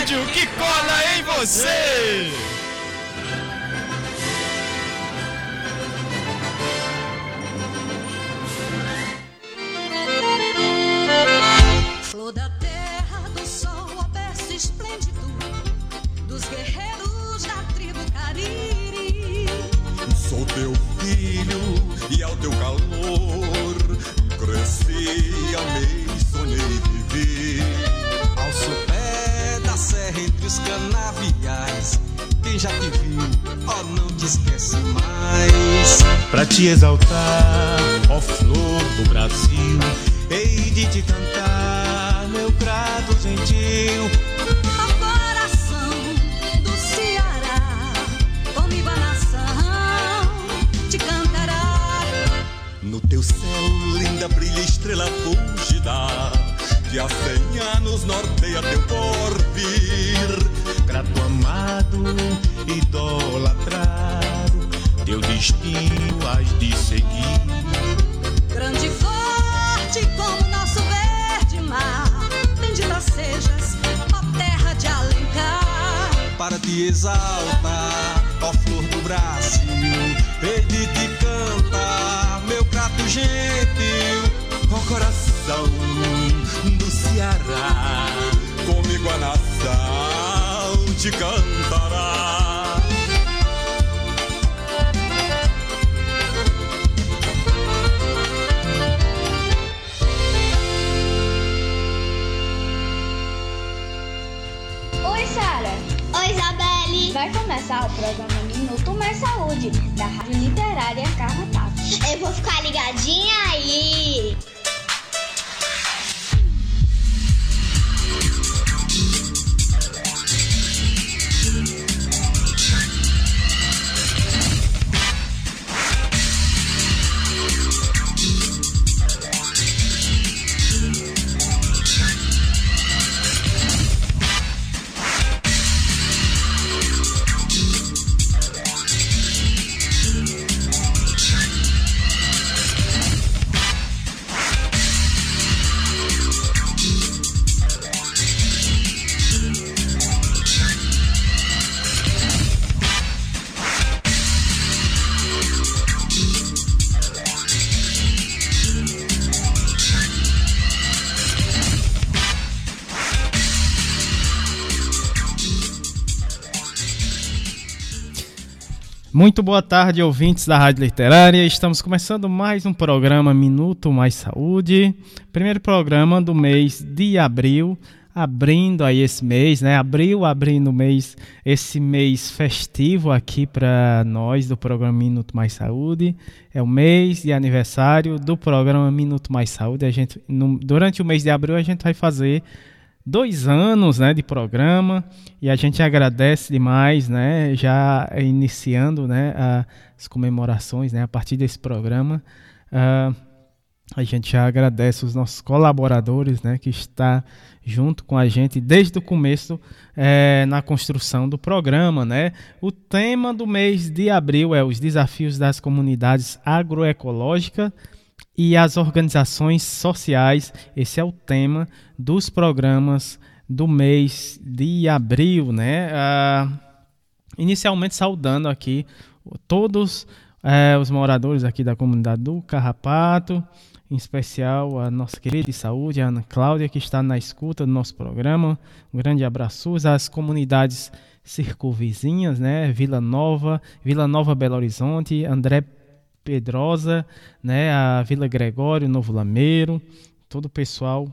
rádio que cola em você. Flor da terra do sol, ó berço esplêndido dos guerreiros da tribo Cariri. Sou teu filho e ao teu calor cresci, amei, os canaviais, quem já te viu, ó, não te esquece mais. Pra te exaltar, ó flor do Brasil, hei de te cantar, meu prato gentil. Ao coração do Ceará, comigo a nação te cantará. No teu céu, linda, brilha estrela fúlgida, que há cem anos norteia teu porvir. Grato amado, idolatrado, teu destino has de seguir. Grande e forte como nosso verde mar. Bendita sejas, ó terra de Alencar. Para te exaltar, ó flor do Brasil, hei de te cantar, meu prato gentil. Ó coração comigo a nação te cantará. Oi, Sara. Oi, Isabelle. Vai começar o programa Minuto Mais Saúde, da Rádio Literária Carrapato. Eu vou ficar ligadinha aí. Muito boa tarde, ouvintes da Rádio Literária. Estamos começando mais um programa Minuto Mais Saúde. Primeiro programa do mês de abril, abrindo aí esse mês, né? Abril, abrindo mês, esse mês festivo aqui para nós do programa Minuto Mais Saúde. É o mês de aniversário do programa Minuto Mais Saúde. A gente, no- durante o mês de abril, a gente vai fazer dois anos né, de programa e a gente agradece demais, né, já iniciando né, as comemorações né, a partir desse programa. ah, a gente já agradece os nossos colaboradores né, que está junto com a gente desde o começo eh, na construção do programa. Né? O tema do mês de abril é os desafios das comunidades agroecológicas e as organizações sociais. Esse é o tema dos programas do mês de abril, né? Ah, inicialmente saudando aqui todos eh, os moradores aqui da comunidade do Carrapato, em especial a nossa querida de saúde, a Ana Cláudia, que está na escuta do nosso programa. Um grande abraço às comunidades circunvizinhas, né? Vila Nova, Vila Nova Belo Horizonte, André Pedrosa, né, a Vila Gregório, Novo Lameiro, todo o pessoal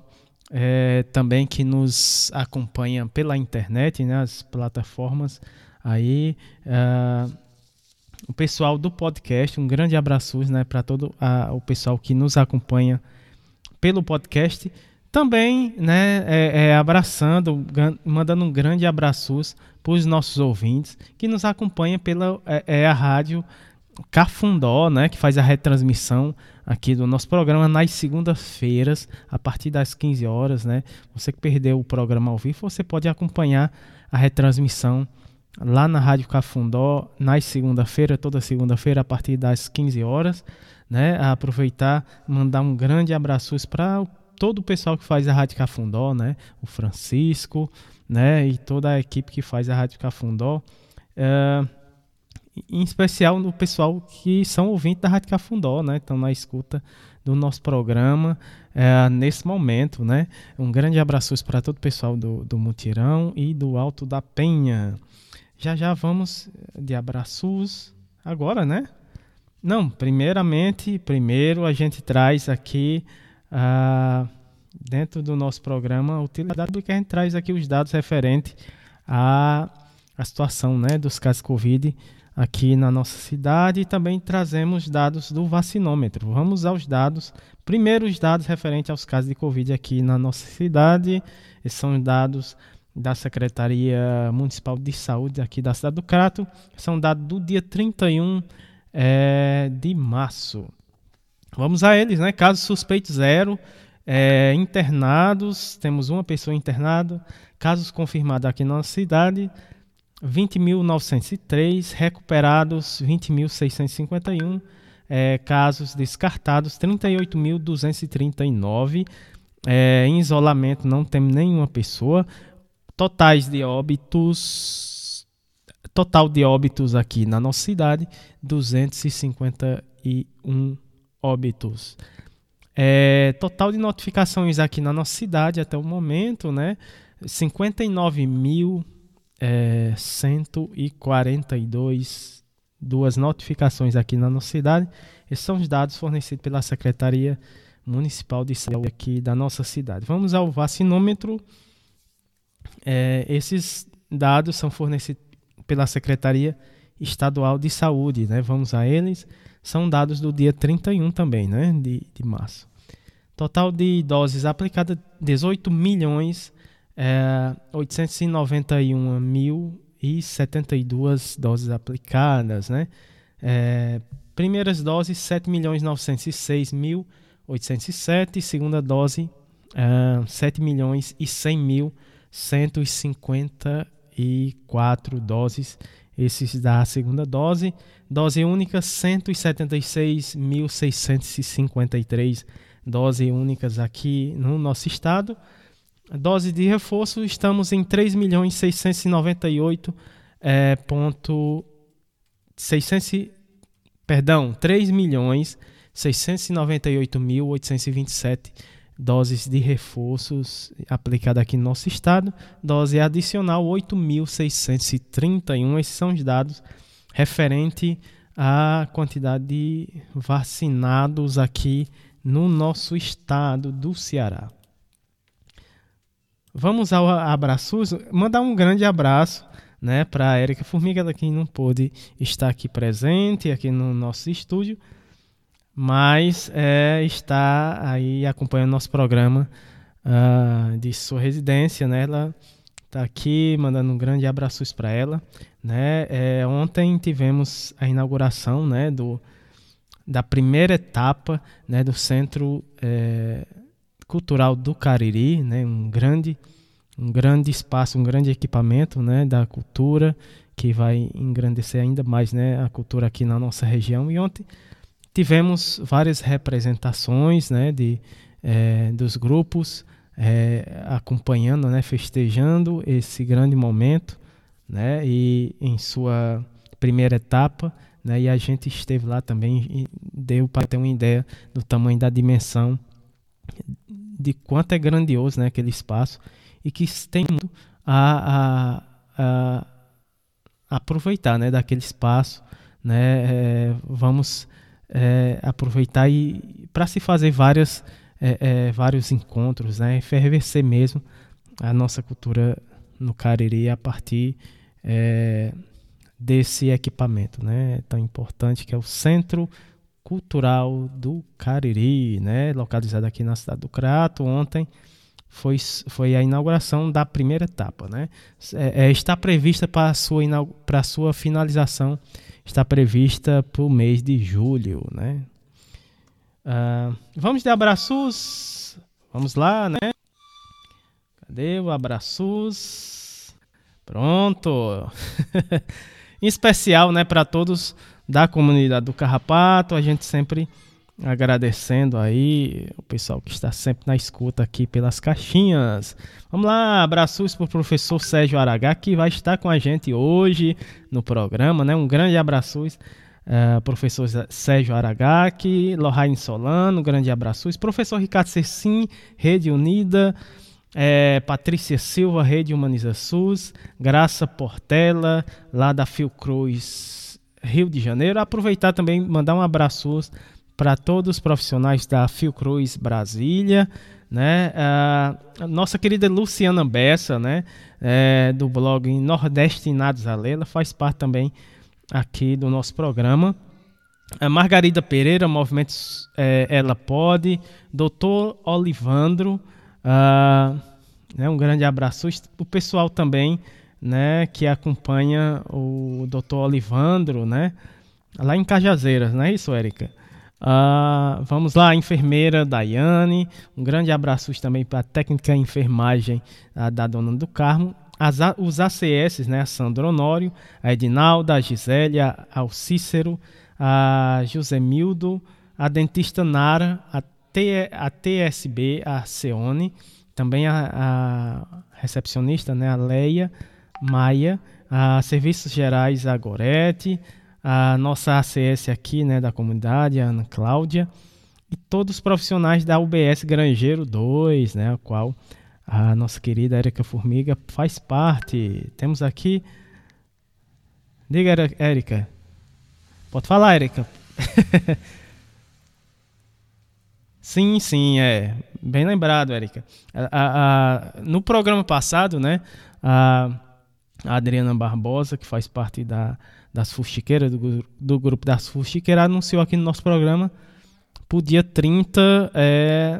eh, também que nos acompanha pela internet, né, as plataformas aí, ah, o pessoal do podcast, um grande abraço né, para todo ah, o pessoal que nos acompanha pelo podcast. Também, né, é, é, abraçando, mandando um grande abraço para os nossos ouvintes que nos acompanham pela é, é a rádio Cafundó, né, que faz a retransmissão aqui do nosso programa nas segundas-feiras, a partir das 15 horas, né? Você que perdeu o programa ao vivo, você pode acompanhar a retransmissão lá na Rádio Cafundó nas segunda-feira, toda segunda-feira a partir das 15 horas, né? Aproveitar, mandar um grande abraço para todo o pessoal que faz a Rádio Cafundó, né? O Francisco, né? E toda a equipe que faz a Rádio Cafundó. Uh, em especial no pessoal que são ouvintes da Rádio Cafundó, né? Estão na escuta do nosso programa é, nesse momento, né? Um grande abraço para todo o pessoal do, do Mutirão e do Alto da Penha. Já já vamos de abraços agora, né? Não, primeiramente, primeiro a gente traz aqui uh, dentro do nosso programa a utilidade que a gente traz aqui os dados referentes à, à situação né, dos casos Covid aqui na nossa cidade e também trazemos dados do vacinômetro. Vamos aos dados, primeiros dados referentes aos casos de Covid aqui na nossa cidade. Esses são dados da Secretaria Municipal de Saúde aqui da cidade do Crato. São dados do dia 31 é, de março. Vamos a eles, né? Casos suspeitos zero. É, internados, temos uma pessoa internada. Casos confirmados aqui na nossa cidade, 20.903, recuperados 20.651, é, casos descartados 38.239, é, em isolamento não temos nenhuma pessoa, totais de óbitos, total de óbitos aqui na nossa cidade, 251 óbitos. É, total de notificações aqui na nossa cidade até o momento, né? 59 mil é, 142 duas notificações aqui na nossa cidade. Esses são os dados fornecidos pela Secretaria Municipal de Saúde aqui da nossa cidade. Vamos ao vacinômetro. É, esses dados são fornecidos pela Secretaria Estadual de Saúde, né? Vamos a eles. São dados do dia 31 também, né? De, de março. Total de doses aplicadas, 18 milhões é, 891.072 doses aplicadas, né? É, primeiras doses 7.906.807, segunda dose é, 7 milhões e 100 mil 154 doses, esses da segunda dose. Dose única 176.653 doses únicas aqui no nosso estado. Dose de reforço, estamos em 3 milhões 698 é, ponto 600, perdão, 3 milhões 698.827 doses de reforços aplicadas aqui no nosso estado. Dose adicional 8.631. Esses são os dados referente à quantidade de vacinados aqui no nosso estado do Ceará. Vamos ao abraços, mandar um grande abraço né, para a Érica Formiga, que não pôde estar aqui presente, aqui no nosso estúdio, mas é, está aí acompanhando nosso programa uh, de sua residência, né? Ela está aqui mandando um grande abraço para ela, né? É, ontem tivemos a inauguração, né, do da primeira etapa, né, do Centro é, Cultural do Cariri, né, um grande um grande espaço, um grande equipamento, né, da cultura que vai engrandecer ainda mais, né, a cultura aqui na nossa região. E ontem tivemos várias representações, né, de é, dos grupos é, acompanhando, né, festejando esse grande momento, né, e em sua primeira etapa, né, e a gente esteve lá também e deu para ter uma ideia do tamanho da dimensão de quanto é grandioso né, aquele espaço e que tem a, a, a aproveitar né, daquele espaço. Né, é, vamos é, aproveitar e para se fazer várias, é, é, vários encontros, né, efervescer mesmo a nossa cultura no Cariri a partir é, desse equipamento né, tão importante que é o Centro Cultural do Cariri, né, localizado aqui na cidade do Crato. Ontem foi, foi a inauguração da primeira etapa. Né? É, é, está prevista para sua, para sua finalização, está prevista para o mês de julho. Né? Uh, vamos de abraços? Vamos lá, né? Cadê o abraços? Pronto! em especial né, para todos da comunidade do Carrapato, a gente sempre agradecendo aí o pessoal que está sempre na escuta aqui pelas caixinhas. Vamos lá, abraços para o professor Sérgio Aragá, que vai estar com a gente hoje no programa, né? Um grande abraços, uh, professor Sérgio Aragaki, Lohane Solano, grande abraços, professor Ricardo Cecim, Rede Unida, é, Patrícia Silva, Rede Humaniza SUS, Graça Portela, lá da Fiocruz, Rio de Janeiro. Aproveitar também mandar um abraço para todos os profissionais da Fiocruz Brasília, né? A nossa querida Luciana Bessa, né? É, do blog Nordestinados a Lela, faz parte também aqui do nosso programa. A Margarida Pereira, Movimentos é, Ela Pode, Doutor Olivandro, uh, né, um grande abraço. O pessoal também né, que acompanha o Doutor Olivandro, né, lá em Cajazeiras, não é isso, Érica? Uh, vamos lá, enfermeira Daiane. Um grande abraço também para a técnica enfermagem uh, da Dona do Carmo. As, os ACS, né? A Sandro Honório, a Edinalda, a Gisélia, ao Cícero, a Josemildo, a dentista Nara, a, T, a TSB, a Ceone, também a, a recepcionista, né? A Leia, Maia, a Serviços Gerais, a Gorete, a nossa ACS aqui, né, da comunidade, a Ana Cláudia, e todos os profissionais da UBS Grangeiro 2, né, a qual a nossa querida Érica Formiga faz parte. Temos aqui. Diga, Érica. Pode falar, Érica. sim, sim, é. Bem lembrado, Érica. no programa passado, né, a, a Adriana Barbosa, que faz parte da das fuxiqueiras, do, do grupo das fuxiqueiras, anunciou aqui no nosso programa pro dia 30, é,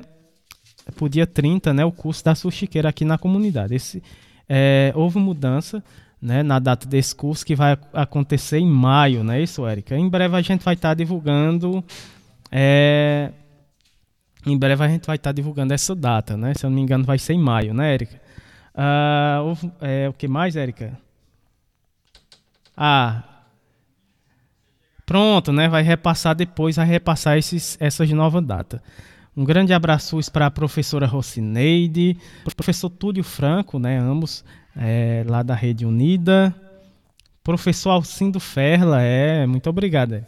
pro dia 30, né, o curso da fuxiqueira aqui na comunidade. Esse, é, houve mudança né, na data desse curso que vai acontecer em maio, não é isso, Érica? Em breve a gente vai estar tá divulgando. É, em breve a gente vai estar tá divulgando essa data, né? Se eu não me engano, vai ser em maio, né, Érica? Uh, é, o que mais, Érica? Ah, Pronto, né? Vai repassar depois, vai repassar esses, essas novas datas. Um grande abraço para a professora Rocineide, professor Túlio Franco, né? Ambos é, lá da Rede Unida. Professor Alcindo Ferla, é, muito obrigado. É.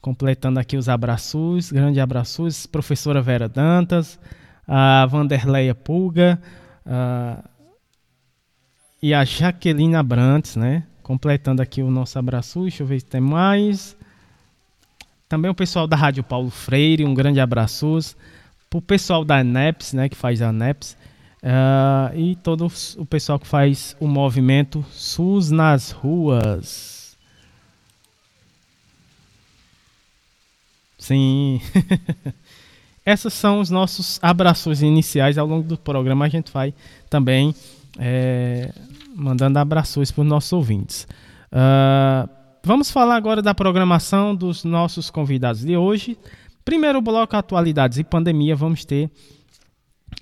Completando aqui os abraços, grande abraços. Professora Vera Dantas, a Vanderleia Pulga a, e a Jaqueline Abrantes, né? Completando aqui o nosso abraço. Deixa eu ver se tem mais. Também o pessoal da Rádio Paulo Freire, um grande abraço. Para o pessoal da NEPS, né, que faz a NEPS. Uh, e todo o pessoal que faz o movimento SUS nas ruas. Sim. Esses são os nossos abraços iniciais. Ao longo do programa a gente vai também é, mandando abraços para os nossos ouvintes. Uh, Vamos falar agora da programação dos nossos convidados de hoje. Primeiro bloco, atualidades e pandemia, vamos ter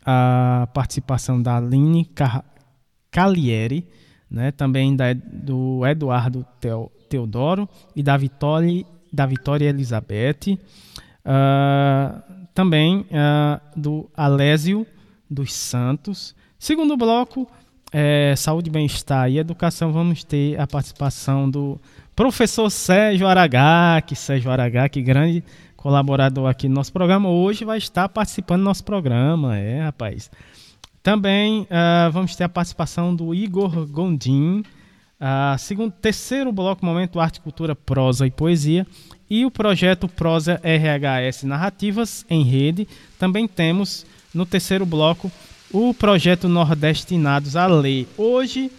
a participação da Aline Calieri, né, também da, do Eduardo Teodoro e da Vitória, da Vitória Elizabeth, uh, também uh, do Alésio dos Santos. Segundo bloco, é, saúde, bem-estar e educação, vamos ter a participação do Professor Sérgio Aragaki, Sérgio Aragaki, grande colaborador aqui no nosso programa, hoje vai estar participando do nosso programa, é, rapaz. Também uh, vamos ter a participação do Igor Gondim, uh, segundo, terceiro bloco, Momento Arte, Cultura, Prosa e Poesia, e o projeto Prosa RHS Narrativas em Rede. Também temos no terceiro bloco o projeto Nordestinados a Ler. Hoje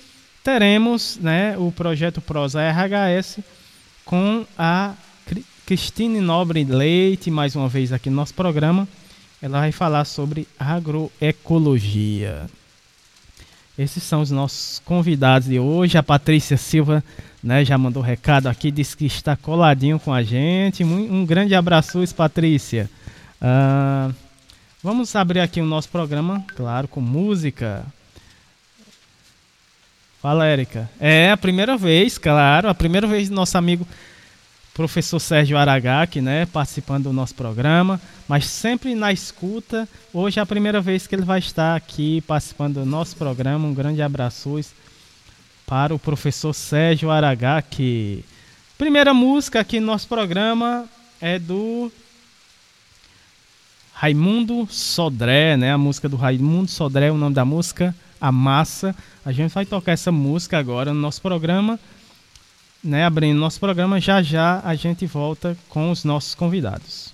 teremos né, o projeto Prosa RHS com a Cristine Nobre Leite, mais uma vez aqui no nosso programa. Ela vai falar sobre agroecologia. Esses são os nossos convidados de hoje. A Patrícia Silva né, já mandou recado aqui, disse que está coladinho com a gente. Um, um grande abraço, Patrícia. Uh, vamos abrir aqui o nosso programa, claro, com música. Fala, Érica. É a primeira vez, claro, a primeira vez do nosso amigo professor Sérgio Aragaki, né, participando do nosso programa, mas sempre na escuta. Hoje é a primeira vez que ele vai estar aqui participando do nosso programa. Um grande abraço para o professor Sérgio Aragaki. Primeira música aqui no nosso programa é do Raimundo Sodré, né? A música do Raimundo Sodré, o nome da música, A Massa. A gente vai tocar essa música agora no nosso programa né, abrindo nosso programa, já já a gente volta com os nossos convidados.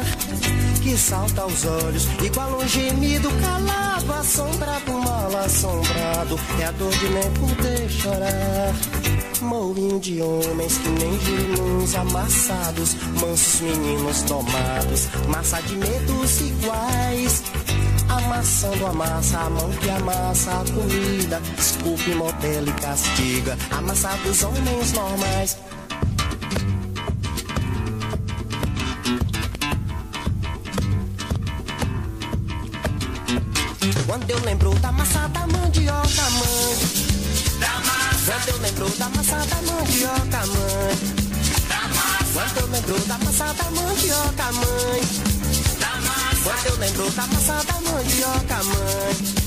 que salta aos olhos, igual um gemido calado, assombrado, mal assombrado, é a dor de nem poder chorar. Mourinho de homens que nem girinuns amassados, mansos meninos tomados, massa de medos iguais. Amassando a massa, a mão que amassa a comida, desculpe, modelo e castiga, amassados homens normais. Eu lembro da massa da mandioca, mãe. Da massa. Quando eu lembro da massa da mandioca, mãe. Da massa. Quando eu lembro da massa da mandioca, mãe. Da massa. Quando eu lembro da massa da mandioca, mãe.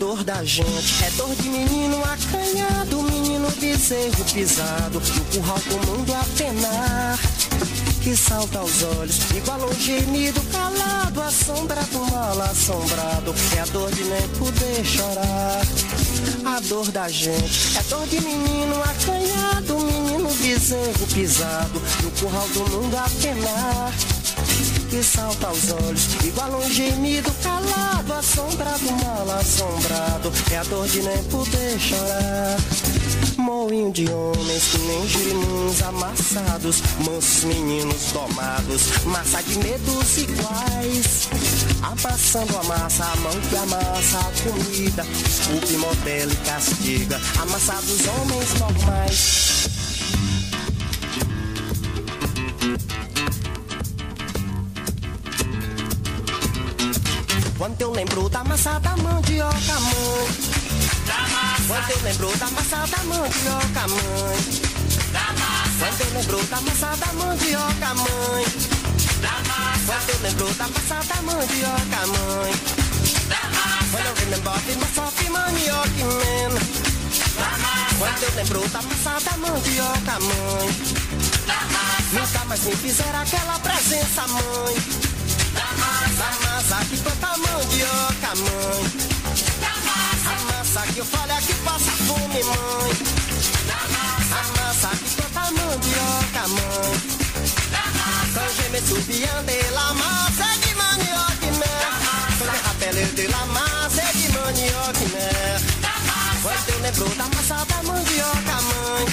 Dor da gente. É dor de menino acanhado, menino bezerro pisado. No curral do mundo a penar. Que salta aos olhos, igual um gemido calado, assombrado, mal assombrado. É a dor de nem poder chorar. A dor da gente é dor de menino acanhado, menino bezerro pisado. No curral do mundo a penar que salta aos olhos, igual um gemido calado, assombrado, mal assombrado, é a dor de nem poder chorar. Moinho de homens que nem girimuns amassados, mansos meninos domados, massa de medos iguais. Amassando a massa, a mão que amassa a comida, desculpe, modelo e castiga, amassados homens normais. Quando eu lembro da massa da mandioca, mãe. Da. Quando eu lembro da massa da mandioca, mãe. Da. Quando eu lembro da massa da mandioca, mãe. Da. Quando eu lembro da massa da mandioca, mãe. Da. When I remember the massa of mandioca, man. Da massa. Quando eu lembro da massa da mandioca, mãe. Da. Nunca mais me fizeram aquela presença, mãe. Da massa, que planta mandioca, mãe. Da a massa que eu falo é que passa fome, mãe. Da a massa que planta mandioca, mãe. Da massa, quand de la massa de manioca, né? Quand je de la massa de manioca, né? Quando eu lembro da massa da mandioca, mãe.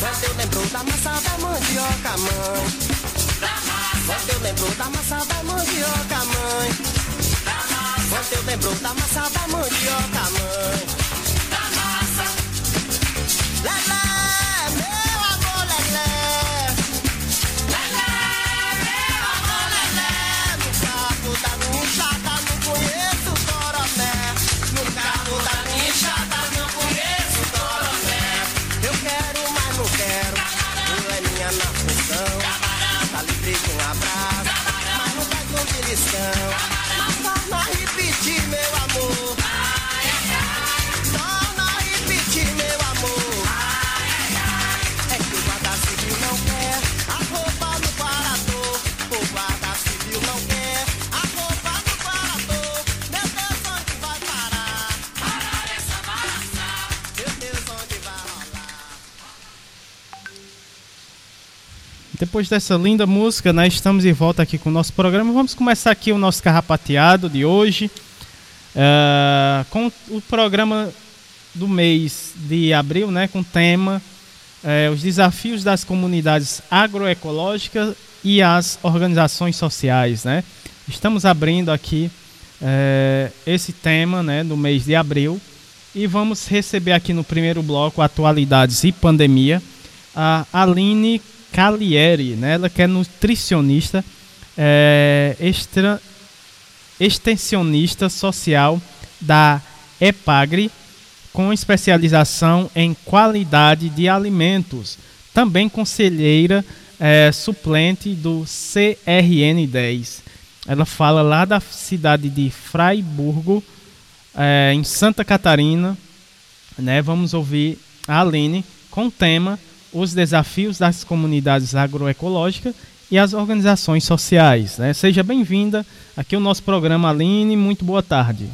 Quando eu lembro da massa da mandioca, mãe. Quando eu lembro da massa da mandioca, mãe. Quando eu lembro da massa da mandioca, mãe. Depois dessa linda música, né, estamos de volta aqui com o nosso programa. Vamos começar aqui o nosso carrapateado de hoje. Uh, com o programa do mês de abril, né, com o tema uh, Os desafios das comunidades agroecológicas e as organizações sociais. Né? Estamos abrindo aqui uh, esse tema né, do mês de abril e vamos receber aqui no primeiro bloco Atualidades e Pandemia a Aline Calieri, né? Ela que é nutricionista, é, extra, extensionista social da EPAGRE, com especialização em qualidade de alimentos. Também conselheira é, suplente do CRN10. Ela fala lá da cidade de Fraiburgo, é, em Santa Catarina. Né? Vamos ouvir a Aline com o tema os desafios das comunidades agroecológicas e as organizações sociais. Né? Seja bem-vinda aqui ao nosso programa, Aline. Muito boa tarde.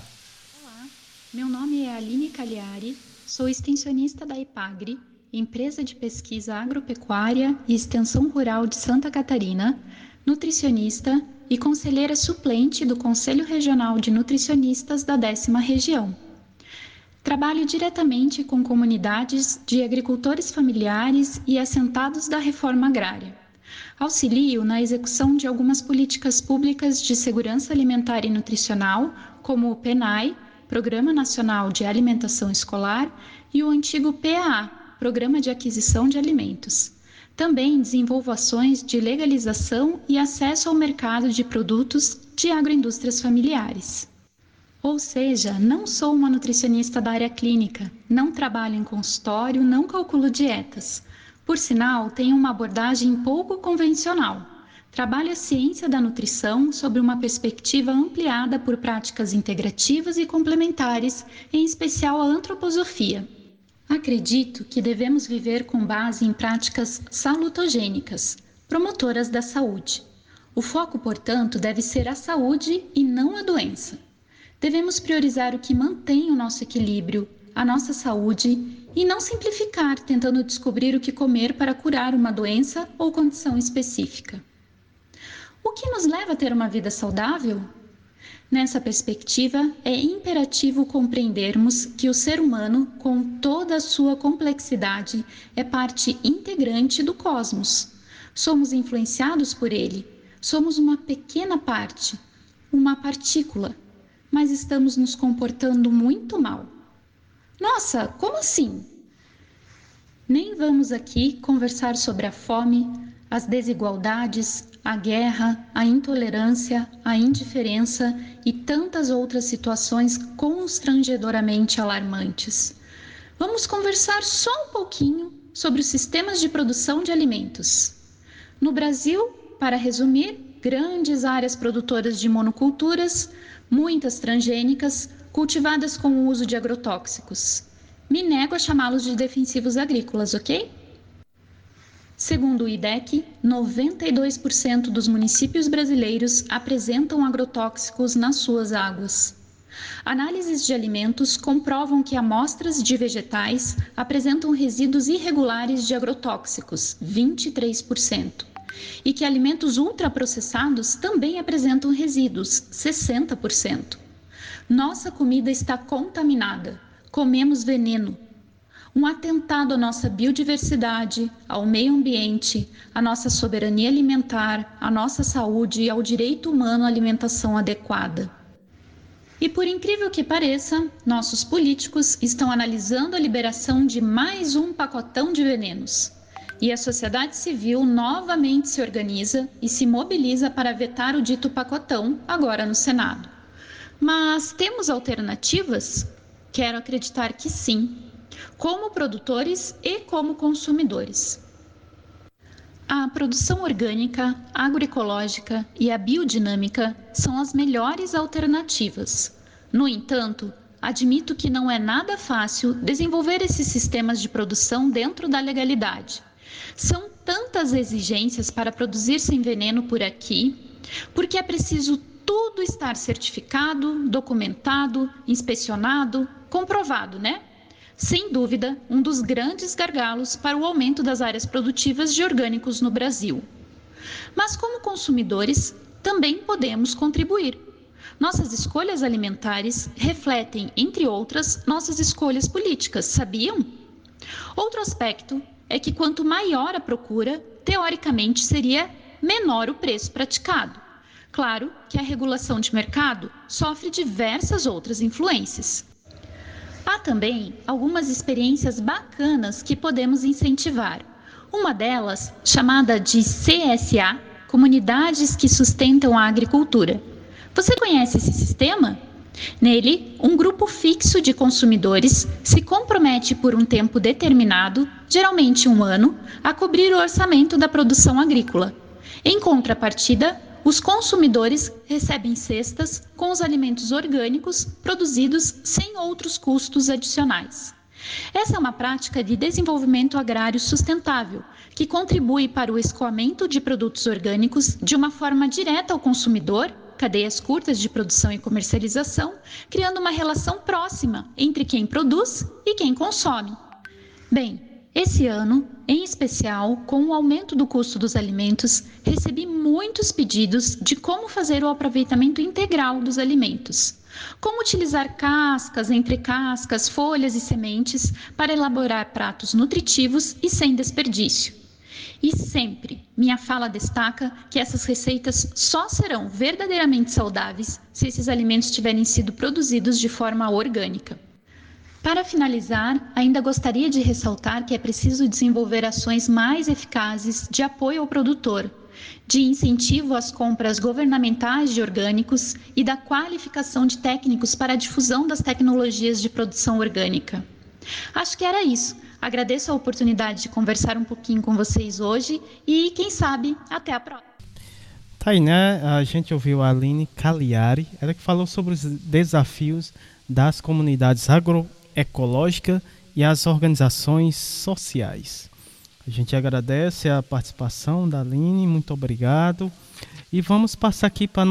Olá, meu nome é Aline Cagliari, sou extensionista da IPAGRE, empresa de pesquisa agropecuária e extensão rural de Santa Catarina, nutricionista e conselheira suplente do Conselho Regional de Nutricionistas da décima região. Trabalho diretamente com comunidades de agricultores familiares e assentados da reforma agrária. Auxilio na execução de algumas políticas públicas de segurança alimentar e nutricional, como o PENAI, Programa Nacional de Alimentação Escolar, e o antigo PAA, Programa de Aquisição de Alimentos. Também desenvolvo ações de legalização e acesso ao mercado de produtos de agroindústrias familiares. Ou seja, não sou uma nutricionista da área clínica, não trabalho em consultório, não calculo dietas. Por sinal, tenho uma abordagem pouco convencional. Trabalho a ciência da nutrição sob uma perspectiva ampliada por práticas integrativas e complementares, em especial a antroposofia. Acredito que devemos viver com base em práticas salutogênicas, promotoras da saúde. O foco, portanto, deve ser a saúde e não a doença. Devemos priorizar o que mantém o nosso equilíbrio, a nossa saúde e não simplificar tentando descobrir o que comer para curar uma doença ou condição específica. O que nos leva a ter uma vida saudável? Nessa perspectiva, é imperativo compreendermos que o ser humano, com toda a sua complexidade, é parte integrante do cosmos. Somos influenciados por ele. Somos uma pequena parte, uma partícula mas estamos nos comportando muito mal. Nossa, como assim? Nem vamos aqui conversar sobre a fome, as desigualdades, a guerra, a intolerância, a indiferença e tantas outras situações constrangedoramente alarmantes. Vamos conversar só um pouquinho sobre os sistemas de produção de alimentos. No Brasil, para resumir, grandes áreas produtoras de monoculturas, muitas transgênicas, cultivadas com o uso de agrotóxicos. Me nego a chamá-los de defensivos agrícolas, ok? Segundo o IDEC, 92% dos municípios brasileiros apresentam agrotóxicos nas suas águas. Análises de alimentos comprovam que amostras de vegetais apresentam resíduos irregulares de agrotóxicos, 23% e que alimentos ultraprocessados também apresentam resíduos, 60%. Nossa comida está contaminada, comemos veneno. Um atentado à nossa biodiversidade, ao meio ambiente, à nossa soberania alimentar, à nossa saúde e ao direito humano à alimentação adequada. E por incrível que pareça, nossos políticos estão analisando a liberação de mais um pacotão de venenos e a sociedade civil novamente se organiza e se mobiliza para vetar o dito pacotão agora no Senado. Mas temos alternativas? Quero acreditar que sim, como produtores e como consumidores. a produção orgânica, agroecológica e a biodinâmica são as melhores alternativas. No entanto, admito que não é nada fácil desenvolver esses sistemas de produção dentro da legalidade. São tantas exigências para produzir sem veneno por aqui, porque é preciso tudo estar certificado, documentado, inspecionado, comprovado, né? sem dúvida, um dos grandes gargalos para o aumento das áreas produtivas de orgânicos no Brasil. Mas, como consumidores, também podemos contribuir. Nossas escolhas alimentares refletem, entre outras, nossas escolhas políticas, sabiam? Outro aspecto é que quanto maior a procura, teoricamente seria menor o preço praticado. Claro que a regulação de mercado sofre diversas outras influências. Há também algumas experiências bacanas que podemos incentivar. Uma delas, chamada de CSA Comunidades que Sustentam a Agricultura. Você conhece esse sistema? Nele, um grupo fixo de consumidores se compromete por um tempo determinado, geralmente um ano, a cobrir o orçamento da produção agrícola. Em contrapartida, os consumidores recebem cestas com os alimentos orgânicos produzidos sem outros custos adicionais. Essa é uma prática de desenvolvimento agrário sustentável, que contribui para o escoamento de produtos orgânicos de uma forma direta ao consumidor, cadeias curtas de produção e comercialização, criando uma relação próxima entre quem produz e quem consome. Bem, esse ano, em especial, com o aumento do custo dos alimentos, recebi muitos pedidos de como fazer o aproveitamento integral dos alimentos. Como utilizar cascas, entre cascas, folhas e sementes para elaborar pratos nutritivos e sem desperdício. E sempre minha fala destaca que essas receitas só serão verdadeiramente saudáveis se esses alimentos tiverem sido produzidos de forma orgânica. Para finalizar, ainda gostaria de ressaltar que é preciso desenvolver ações mais eficazes de apoio ao produtor, de incentivo às compras governamentais de orgânicos e da qualificação de técnicos para a difusão das tecnologias de produção orgânica. Acho que era isso. Agradeço a oportunidade de conversar um pouquinho com vocês hoje e, quem sabe, até a próxima. Aí, né? A gente ouviu a Aline Cagliari, ela que falou sobre os desafios das comunidades agro ecológica e as organizações sociais. A gente agradece a participação da Aline, muito obrigado. E vamos passar aqui para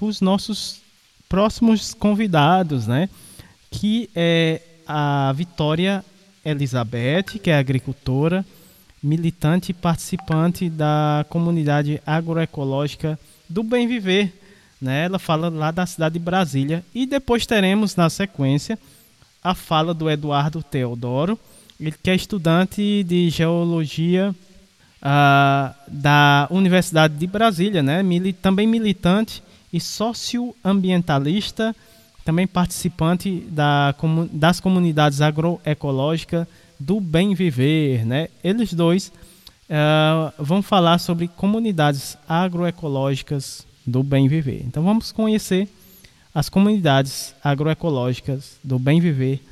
os nossos próximos convidados, né? Que é a Vitória Elizabeth, que é agricultora, militante e participante da comunidade agroecológica do Bem Viver. Né? Ela fala lá da cidade de Brasília. E depois teremos, na sequência, a fala do Eduardo Teodoro, ele que é estudante de geologia uh, da Universidade de Brasília, né? Mili também militante e socioambientalista, também participante da, das comunidades agroecológicas do Bem Viver, né? Eles dois uh, vão falar sobre comunidades agroecológicas do Bem Viver. Então vamos conhecer as comunidades agroecológicas do bem viver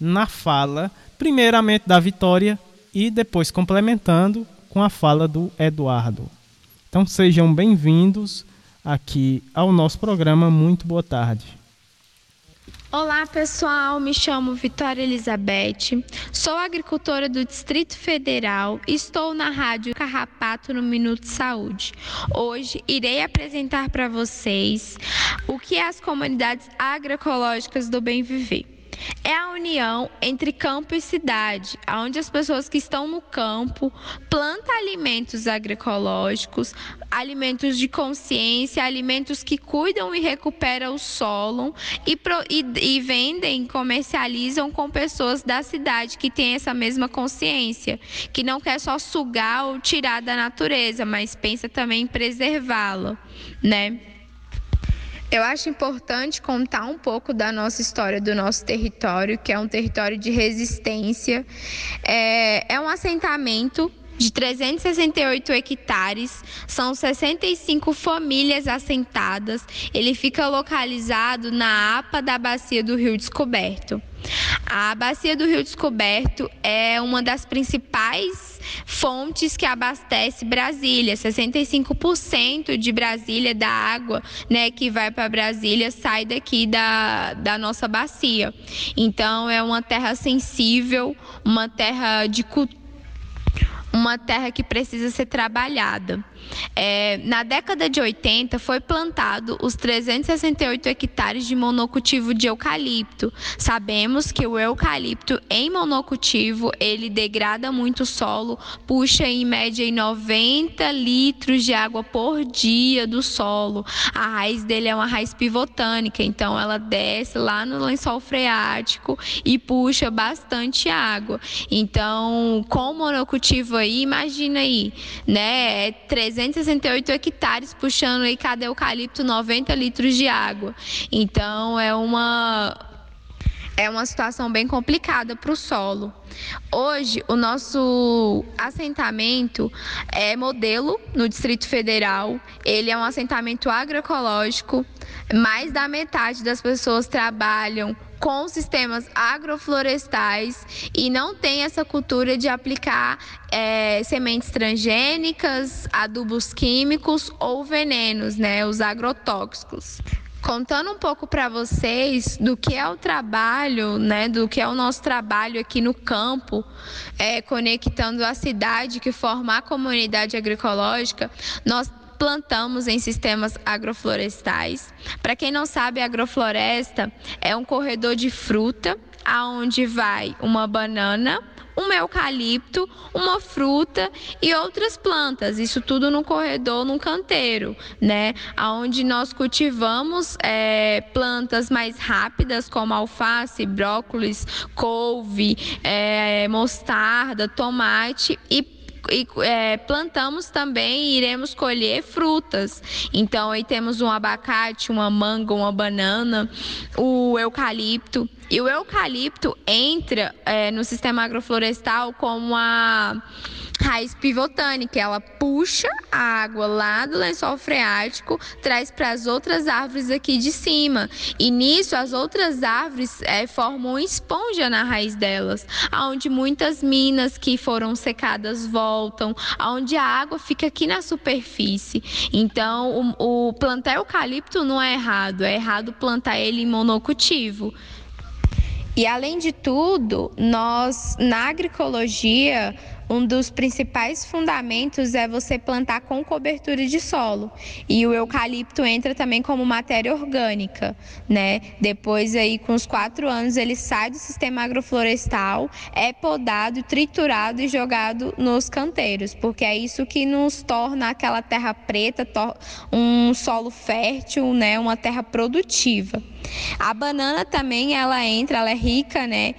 na fala, primeiramente da Vitória e depois complementando com a fala do Eduardo. Então sejam bem-vindos aqui ao nosso programa. Muito boa tarde. Olá pessoal, me chamo Vitória Elizabeth, sou agricultora do Distrito Federal e estou na Rádio Carrapato no Minuto Saúde. Hoje irei apresentar para vocês o que é as comunidades agroecológicas do Bem Viver. É a união entre campo e cidade, onde as pessoas que estão no campo plantam alimentos agroecológicos, alimentos de consciência, alimentos que cuidam e recuperam o solo e, e, e vendem, comercializam com pessoas da cidade que têm essa mesma consciência, que não quer só sugar ou tirar da natureza, mas pensa também em preservá-la, né? Eu acho importante contar um pouco da nossa história, do nosso território, que é um território de resistência. É, é um assentamento de 368 hectares, são 65 famílias assentadas. Ele fica localizado na APA da Bacia do Rio Descoberto. A Bacia do Rio Descoberto é uma das principais fontes que abastece Brasília. 65% de Brasília da água, né, que vai para Brasília sai daqui da, da nossa bacia. Então é uma terra sensível, uma terra de cultura uma terra que precisa ser trabalhada. É, na década de 80 foi plantado os 368 hectares de monocultivo de eucalipto. Sabemos que o eucalipto em monocultivo ele degrada muito o solo, puxa em média em 90 litros de água por dia do solo. A raiz dele é uma raiz pivotânica, então ela desce lá no lençol freático e puxa bastante água. Então, com o monocultivo aí, imagina aí, né, 368 hectares puxando aí cada eucalipto 90 litros de água. Então, é uma é uma situação bem complicada para o solo. Hoje, o nosso assentamento é modelo no Distrito Federal. Ele é um assentamento agroecológico. Mais da metade das pessoas trabalham com sistemas agroflorestais e não tem essa cultura de aplicar é, sementes transgênicas, adubos químicos ou venenos, né, os agrotóxicos. Contando um pouco para vocês do que é o trabalho, né, do que é o nosso trabalho aqui no campo, é, conectando a cidade que forma a comunidade agroecológica, nós plantamos em sistemas agroflorestais. Para quem não sabe, a agrofloresta é um corredor de fruta aonde vai uma banana, um eucalipto, uma fruta e outras plantas. Isso tudo no corredor, num canteiro, né? Onde nós cultivamos é, plantas mais rápidas, como alface, brócolis, couve, é, mostarda, tomate e e é, plantamos também e iremos colher frutas. Então aí temos um abacate, uma manga, uma banana, o eucalipto. E o eucalipto entra é, no sistema agroflorestal como a raiz pivotânica, ela puxa a água lá do lençol freático, traz para as outras árvores aqui de cima. E nisso as outras árvores é, formam esponja na raiz delas, onde muitas minas que foram secadas voltam, onde a água fica aqui na superfície. Então o, o plantar eucalipto não é errado, é errado plantar ele em monocultivo. E além de tudo, nós na agroecologia um dos principais fundamentos é você plantar com cobertura de solo. E o eucalipto entra também como matéria orgânica, né? Depois aí, com os quatro anos, ele sai do sistema agroflorestal, é podado, triturado e jogado nos canteiros, porque é isso que nos torna aquela terra preta, um solo fértil, né? Uma terra produtiva. A banana também, ela entra, ela é rica, né?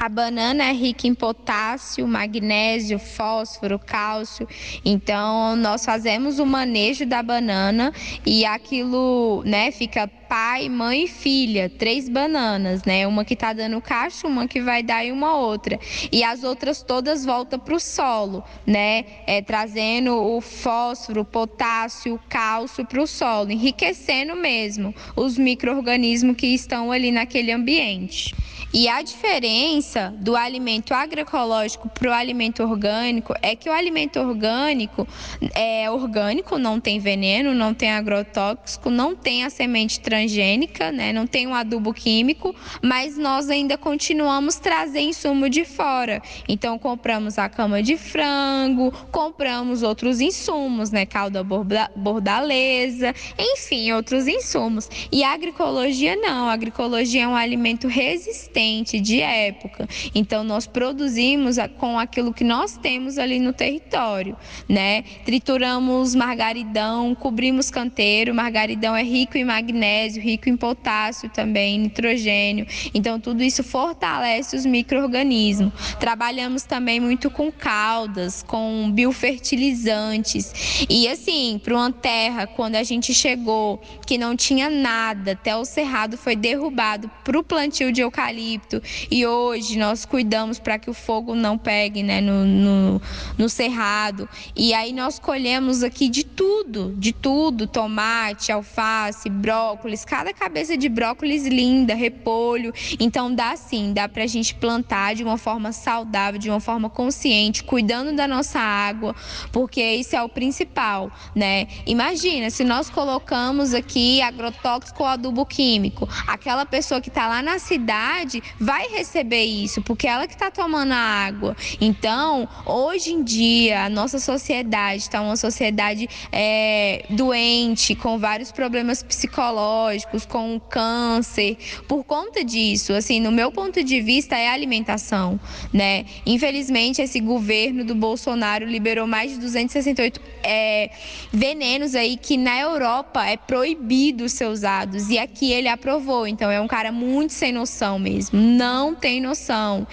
A banana é rica em potássio, magnésio, fósforo, cálcio. Então, nós fazemos o manejo da banana e aquilo, né, fica pai, mãe e filha, três bananas, né? Uma que tá dando cacho, uma que vai dar e uma outra. E as outras todas voltam para o solo, né? É, trazendo o fósforo, o potássio, o cálcio para o solo, enriquecendo mesmo os micro-organismos que estão ali naquele ambiente. E a diferença do alimento agroecológico para o alimento orgânico é que o alimento orgânico é orgânico, não tem veneno, não tem agrotóxico, não tem a semente transgênica, né? não tem um adubo químico, mas nós ainda continuamos trazer insumo de fora. Então compramos a cama de frango, compramos outros insumos, né? Calda bordaleza, enfim, outros insumos. E a agroecologia não, a agroecologia é um alimento resistente de época. Então nós produzimos com aquilo que nós temos ali no território, né? Trituramos margaridão, cobrimos canteiro, margaridão é rico em magnésio, rico em potássio também, nitrogênio. Então tudo isso fortalece os micro-organismos. Trabalhamos também muito com caudas, com biofertilizantes. E assim, para uma terra, quando a gente chegou, que não tinha nada, até o cerrado foi derrubado para o plantio de eucalipto, eucalipto e hoje nós cuidamos para que o fogo não pegue né, no, no, no cerrado. E aí nós colhemos aqui de tudo, de tudo: tomate, alface, brócolis, cada cabeça de brócolis linda, repolho. Então dá sim, dá para a gente plantar de uma forma saudável, de uma forma consciente, cuidando da nossa água, porque isso é o principal, né? Imagina se nós colocamos aqui agrotóxico ou adubo químico, aquela pessoa que está lá na cidade vai receber isso, porque ela que está tomando a água. Então, hoje em dia, a nossa sociedade está uma sociedade é, doente, com vários problemas psicológicos, com câncer. Por conta disso, assim, no meu ponto de vista, é a alimentação, né? Infelizmente, esse governo do Bolsonaro liberou mais de 268 é, venenos aí que na Europa é proibido ser usados e aqui ele aprovou. Então, é um cara muito sem noção mesmo, não tem noção.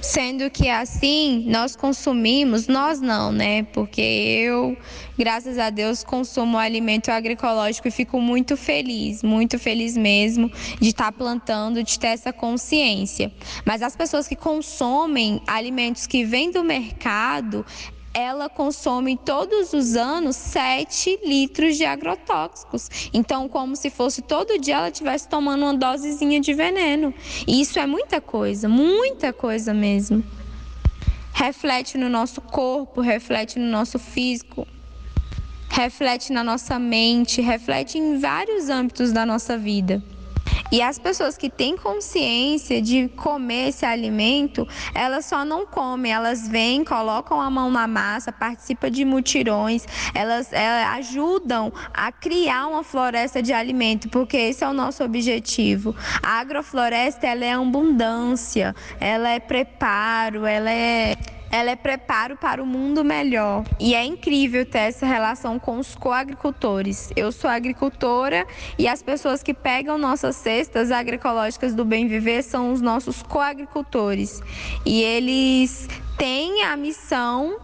Sendo que assim nós consumimos, nós não, né? Porque eu, graças a Deus, consumo alimento agroecológico e fico muito feliz, muito feliz mesmo de estar tá plantando, de ter essa consciência. Mas as pessoas que consomem alimentos que vêm do mercado, ela consome todos os anos 7 litros de agrotóxicos. Então, como se fosse todo dia ela estivesse tomando uma dosezinha de veneno. E isso é muita coisa, muita coisa mesmo. Reflete no nosso corpo, reflete no nosso físico, reflete na nossa mente, reflete em vários âmbitos da nossa vida. E as pessoas que têm consciência de comer esse alimento, elas só não comem, elas vêm, colocam a mão na massa, participam de mutirões, elas, elas ajudam a criar uma floresta de alimento, porque esse é o nosso objetivo. A agrofloresta ela é abundância, ela é preparo, ela é ela é preparo para o mundo melhor. E é incrível ter essa relação com os coagricultores. Eu sou agricultora e as pessoas que pegam nossas cestas agroecológicas do bem viver são os nossos coagricultores. E eles têm a missão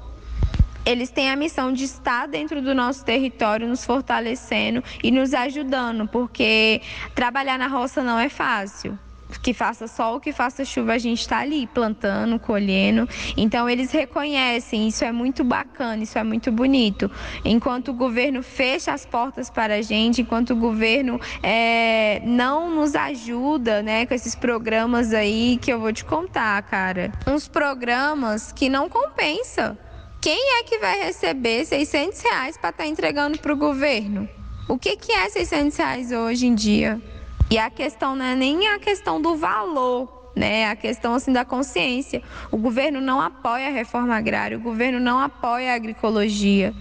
eles têm a missão de estar dentro do nosso território, nos fortalecendo e nos ajudando, porque trabalhar na roça não é fácil que faça sol, que faça chuva, a gente está ali plantando, colhendo. Então eles reconhecem, isso é muito bacana, isso é muito bonito. Enquanto o governo fecha as portas para a gente, enquanto o governo é, não nos ajuda, né, com esses programas aí que eu vou te contar, cara. Uns programas que não compensa. Quem é que vai receber 600 reais para estar tá entregando para o governo? O que, que é 600 reais hoje em dia? E a questão não é nem a questão do valor, né? A questão assim da consciência. O governo não apoia a reforma agrária, o governo não apoia a agroecologia.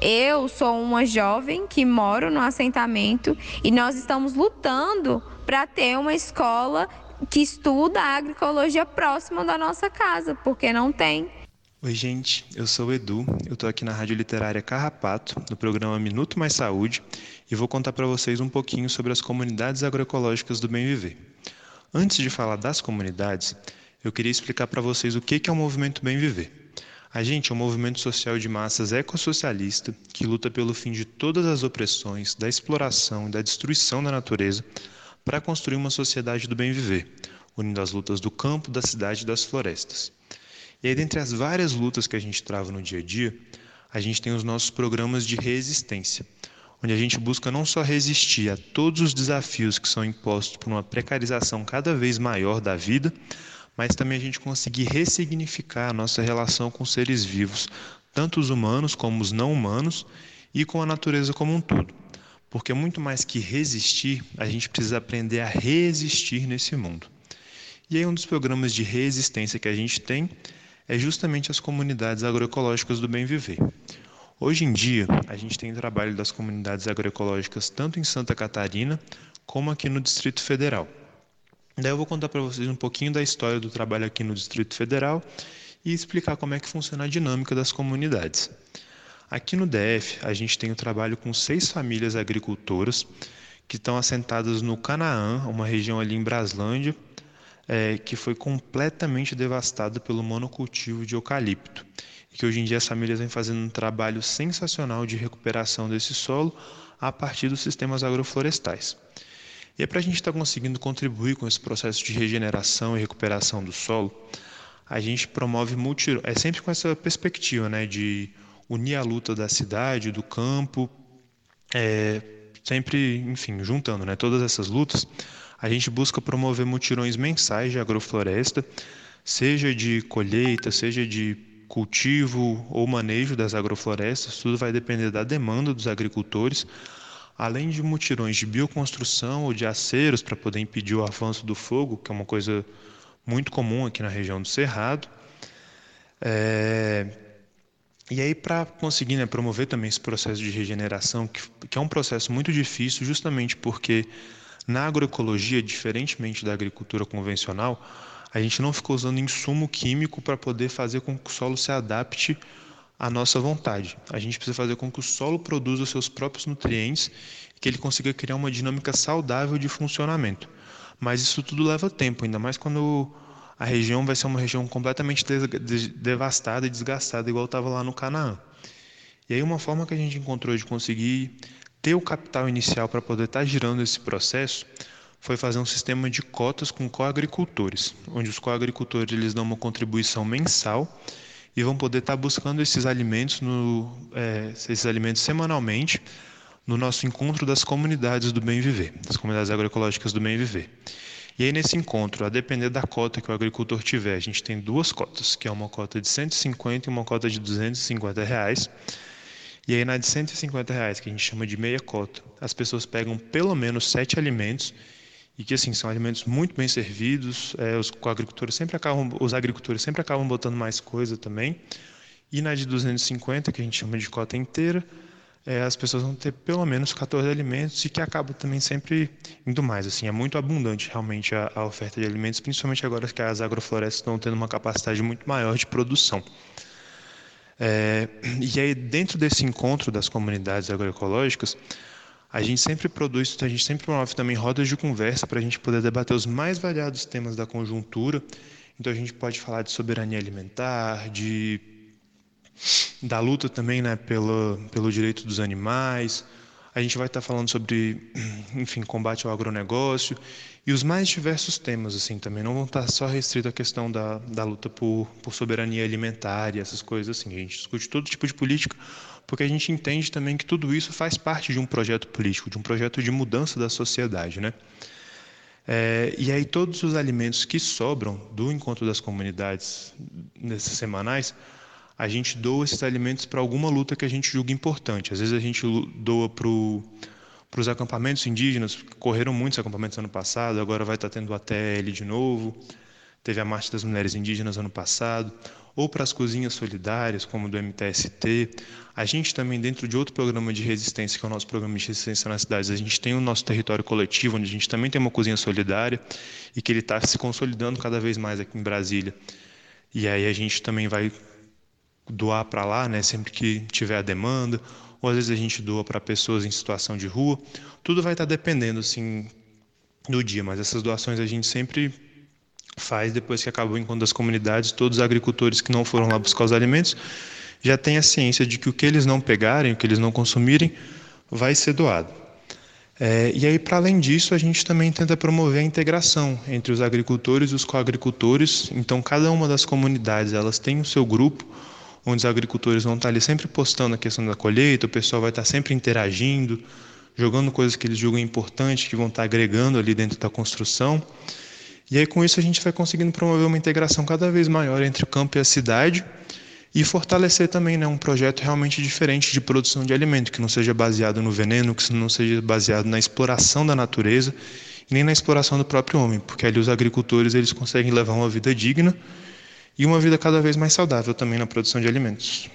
Eu sou uma jovem que moro no assentamento e nós estamos lutando para ter uma escola que estuda a agroecologia próxima da nossa casa, porque não tem. Oi, gente, eu sou o Edu, eu estou aqui na Rádio Literária Carrapato, no programa Minuto Mais Saúde, e vou contar para vocês um pouquinho sobre as comunidades agroecológicas do Bem Viver. Antes de falar das comunidades, eu queria explicar para vocês o que é o movimento Bem Viver. A gente é um movimento social de massas ecossocialista que luta pelo fim de todas as opressões, da exploração e da destruição da natureza para construir uma sociedade do bem viver, unindo as lutas do campo, da cidade e das florestas. E aí, dentre as várias lutas que a gente trava no dia a dia, a gente tem os nossos programas de resistência, onde a gente busca não só resistir a todos os desafios que são impostos por uma precarização cada vez maior da vida, mas também a gente conseguir ressignificar a nossa relação com seres vivos, tanto os humanos como os não humanos, e com a natureza como um todo. Porque muito mais que resistir, a gente precisa aprender a resistir nesse mundo. E aí um dos programas de resistência que a gente tem é justamente as comunidades agroecológicas do bem viver. Hoje em dia, a gente tem trabalho das comunidades agroecológicas tanto em Santa Catarina como aqui no Distrito Federal. Daí eu vou contar para vocês um pouquinho da história do trabalho aqui no Distrito Federal e explicar como é que funciona a dinâmica das comunidades. Aqui no DF, a gente tem o trabalho com seis famílias agricultoras que estão assentadas no Canaã, uma região ali em Braslândia, é, que foi completamente devastada pelo monocultivo de eucalipto que hoje em dia as famílias vêm fazendo um trabalho sensacional de recuperação desse solo a partir dos sistemas agroflorestais. E é para a gente estar tá conseguindo contribuir com esse processo de regeneração e recuperação do solo, a gente promove multi... é sempre com essa perspectiva, né, de unir a luta da cidade, do campo, é, sempre, enfim, juntando, né, todas essas lutas, a gente busca promover mutirões mensais de agrofloresta, seja de colheita, seja de cultivo ou manejo das agroflorestas, tudo vai depender da demanda dos agricultores, além de mutirões de bioconstrução ou de aceros para poder impedir o avanço do fogo, que é uma coisa muito comum aqui na região do Cerrado. É... E aí, para conseguir né, promover também esse processo de regeneração, que, que é um processo muito difícil, justamente porque na agroecologia, diferentemente da agricultura convencional, a gente não ficou usando insumo químico para poder fazer com que o solo se adapte à nossa vontade. A gente precisa fazer com que o solo produza os seus próprios nutrientes e que ele consiga criar uma dinâmica saudável de funcionamento. Mas isso tudo leva tempo, ainda mais quando a região vai ser uma região completamente devastada e desgastada, igual estava lá no Canaã. E aí uma forma que a gente encontrou de conseguir ter o capital inicial para poder estar tá girando esse processo foi fazer um sistema de cotas com coagricultores, onde os coagricultores eles dão uma contribuição mensal e vão poder estar tá buscando esses alimentos, no, é, esses alimentos semanalmente no nosso encontro das comunidades do bem viver, das comunidades agroecológicas do bem viver. E aí nesse encontro, a depender da cota que o agricultor tiver, a gente tem duas cotas, que é uma cota de 150 e uma cota de 250 reais. E aí na de 150 reais, que a gente chama de meia cota, as pessoas pegam pelo menos sete alimentos e que assim são alimentos muito bem servidos. É, os agricultores sempre acabam, os agricultores sempre acabam botando mais coisa também. E na de 250, que a gente chama de cota inteira, é, as pessoas vão ter pelo menos 14 alimentos e que acaba também sempre indo mais. Assim, é muito abundante realmente a, a oferta de alimentos, principalmente agora que as agroflorestas estão tendo uma capacidade muito maior de produção. É, e aí, dentro desse encontro das comunidades agroecológicas, a gente sempre produz, a gente sempre promove também rodas de conversa para a gente poder debater os mais variados temas da conjuntura. Então, a gente pode falar de soberania alimentar, de da luta também né, pelo, pelo direito dos animais. A gente vai estar falando sobre, enfim, combate ao agronegócio e os mais diversos temas assim também. Não vão estar só restrito à questão da, da luta por, por soberania alimentar e essas coisas assim. A gente discute todo tipo de política porque a gente entende também que tudo isso faz parte de um projeto político, de um projeto de mudança da sociedade, né? É, e aí todos os alimentos que sobram do encontro das comunidades nesses semanais a gente doa esses alimentos para alguma luta que a gente julga importante. Às vezes a gente doa para os acampamentos indígenas, correram muitos acampamentos ano passado, agora vai estar tendo a TL de novo, teve a Marcha das Mulheres Indígenas ano passado, ou para as cozinhas solidárias, como do MTST. A gente também, dentro de outro programa de resistência, que é o nosso programa de resistência nas cidades, a gente tem o nosso território coletivo, onde a gente também tem uma cozinha solidária e que ele está se consolidando cada vez mais aqui em Brasília. E aí a gente também vai doar para lá, né, sempre que tiver a demanda, ou às vezes a gente doa para pessoas em situação de rua. Tudo vai estar tá dependendo assim do dia, mas essas doações a gente sempre faz depois que acaba o encontro das comunidades, todos os agricultores que não foram lá buscar os alimentos já têm a ciência de que o que eles não pegarem, o que eles não consumirem, vai ser doado. É, e aí, para além disso, a gente também tenta promover a integração entre os agricultores e os coagricultores. Então, cada uma das comunidades elas tem o seu grupo onde os agricultores vão estar ali sempre postando a questão da colheita, o pessoal vai estar sempre interagindo, jogando coisas que eles julgam importantes, que vão estar agregando ali dentro da construção. E aí com isso a gente vai conseguindo promover uma integração cada vez maior entre o campo e a cidade e fortalecer também né, um projeto realmente diferente de produção de alimento, que não seja baseado no veneno, que não seja baseado na exploração da natureza nem na exploração do próprio homem, porque ali os agricultores eles conseguem levar uma vida digna e uma vida cada vez mais saudável também na produção de alimentos.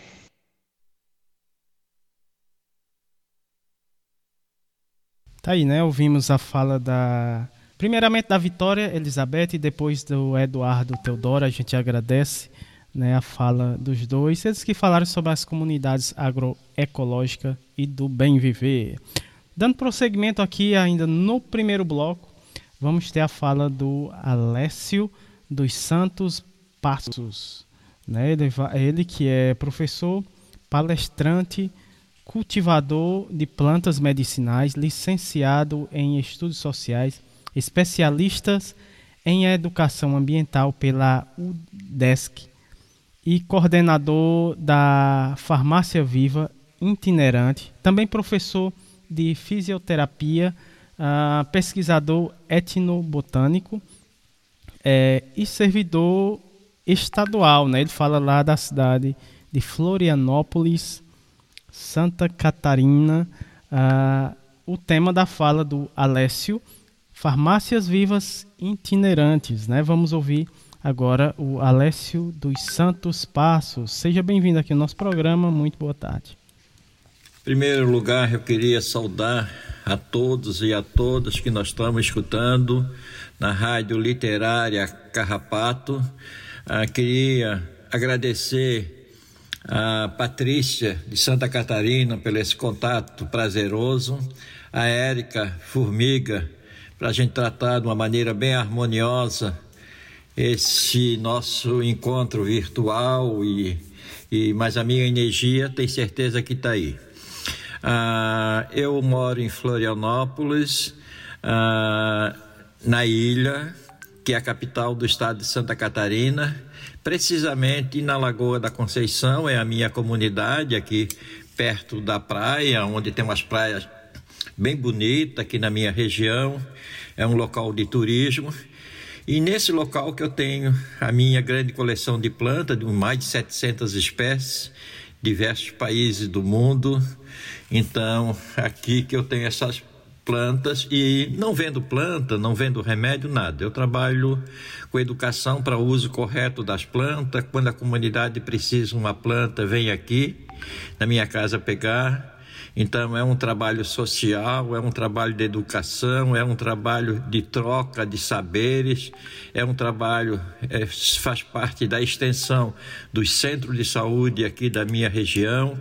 Tá aí, né? Ouvimos a fala da. Primeiramente da Vitória Elizabeth e depois do Eduardo Teodoro. A gente agradece né, a fala dos dois. Eles que falaram sobre as comunidades agroecológicas e do bem viver. Dando prosseguimento aqui ainda no primeiro bloco, vamos ter a fala do Alessio dos Santos Passos. Né? Ele, ele que é professor, palestrante cultivador de plantas medicinais, licenciado em estudos sociais, especialistas em educação ambiental pela UDESC e coordenador da Farmácia Viva itinerante, também professor de fisioterapia, uh, pesquisador etnobotânico é, e servidor estadual. Né? Ele fala lá da cidade de Florianópolis, Santa Catarina. Uh, o tema da fala do Alessio, farmácias vivas itinerantes. Né? Vamos ouvir agora o Alessio dos Santos Passos. Seja bem-vindo aqui ao nosso programa. Muito boa tarde. Em primeiro lugar, eu queria saudar a todos e a todas que nós estamos escutando na Rádio Literária Carrapato. Ah, queria agradecer a Patrícia de Santa Catarina pelo esse contato prazeroso, a Érica Formiga, para a gente tratar de uma maneira bem harmoniosa esse nosso encontro virtual e, e mas a minha energia tem certeza que está aí. Ah, eu moro em Florianópolis, ah, na ilha, que é a capital do estado de Santa Catarina, precisamente na Lagoa da Conceição, é a minha comunidade aqui perto da praia, onde tem umas praias bem bonitas aqui na minha região, é um local de turismo. E nesse local que eu tenho a minha grande coleção de plantas, de mais de 700 espécies, diversos países do mundo. Então, aqui que eu tenho essas plantas e não vendo planta, não vendo remédio, nada. Eu trabalho com educação para o uso correto das plantas. Quando a comunidade precisa uma planta, vem aqui na minha casa pegar então, é um trabalho social, é um trabalho de educação, é um trabalho de troca de saberes, é um trabalho, é, faz parte da extensão dos centros de saúde aqui da minha região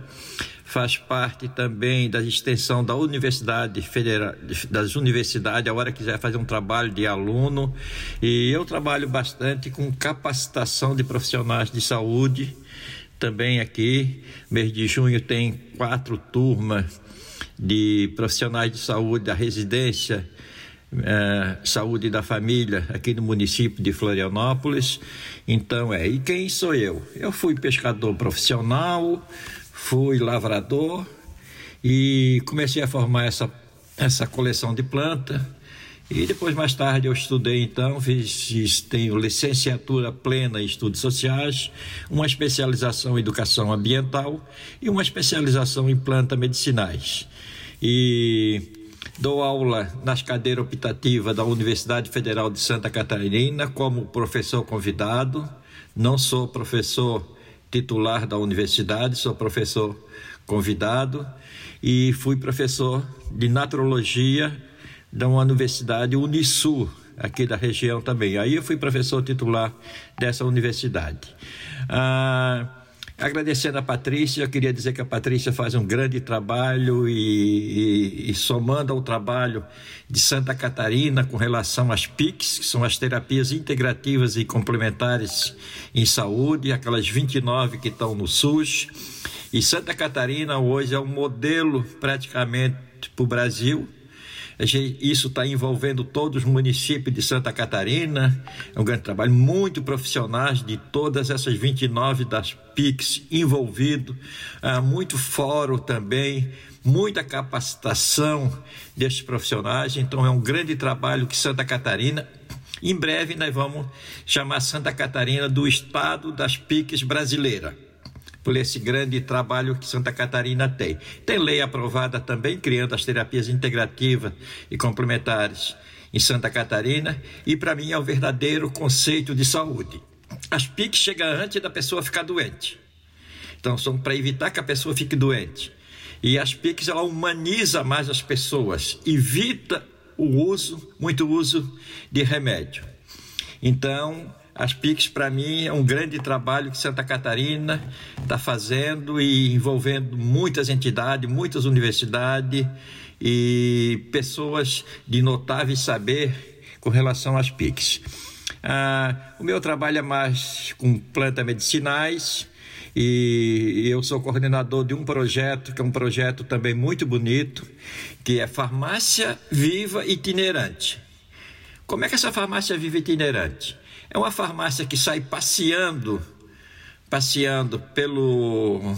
faz parte também da extensão da Universidade Federal, das universidades, a hora quiser fazer um trabalho de aluno. E eu trabalho bastante com capacitação de profissionais de saúde, também aqui. Mês de junho tem quatro turmas de profissionais de saúde da residência é, Saúde da Família aqui no município de Florianópolis. Então é, e quem sou eu? Eu fui pescador profissional, fui lavrador e comecei a formar essa, essa coleção de planta e depois, mais tarde, eu estudei, então, fiz, tenho licenciatura plena em estudos sociais, uma especialização em educação ambiental e uma especialização em plantas medicinais. E dou aula nas cadeiras optativas da Universidade Federal de Santa Catarina como professor convidado. Não sou professor titular da universidade, sou professor convidado e fui professor de naturologia da uma universidade Unisul, aqui da região também. Aí eu fui professor titular dessa universidade. Ah, agradecendo a Patrícia, eu queria dizer que a Patrícia faz um grande trabalho e, e, e, somando ao trabalho de Santa Catarina com relação às PICs, que são as terapias integrativas e complementares em saúde, aquelas 29 que estão no SUS. E Santa Catarina hoje é um modelo praticamente para o Brasil isso está envolvendo todos os municípios de Santa Catarina. É um grande trabalho, muito profissionais de todas essas 29 das PICs envolvidos, ah, muito fórum também, muita capacitação desses profissionais. Então, é um grande trabalho que Santa Catarina. Em breve, nós vamos chamar Santa Catarina do Estado das PICs brasileira por esse grande trabalho que Santa Catarina tem. Tem lei aprovada também, criando as terapias integrativas e complementares em Santa Catarina, e para mim é o verdadeiro conceito de saúde. As PICs chegam antes da pessoa ficar doente. Então, são para evitar que a pessoa fique doente. E as PICs, ela humaniza mais as pessoas, evita o uso, muito uso de remédio. Então, as PICs, para mim, é um grande trabalho que Santa Catarina está fazendo e envolvendo muitas entidades, muitas universidades e pessoas de notável saber com relação às PICs. Ah, o meu trabalho é mais com plantas medicinais e eu sou coordenador de um projeto, que é um projeto também muito bonito, que é Farmácia Viva Itinerante. Como é que essa farmácia vive itinerante? É uma farmácia que sai passeando, passeando pelo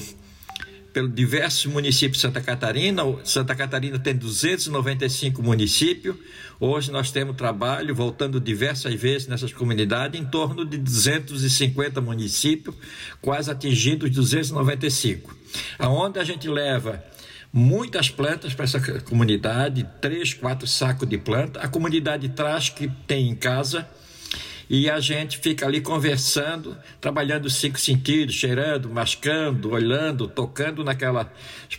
pelo diversos municípios de Santa Catarina. Santa Catarina tem 295 municípios. Hoje nós temos trabalho voltando diversas vezes nessas comunidades, em torno de 250 municípios, quase atingindo os 295. Aonde a gente leva muitas plantas para essa comunidade, três, quatro sacos de planta. A comunidade traz que tem em casa e a gente fica ali conversando, trabalhando os cinco sentidos, cheirando, mascando, olhando, tocando naquelas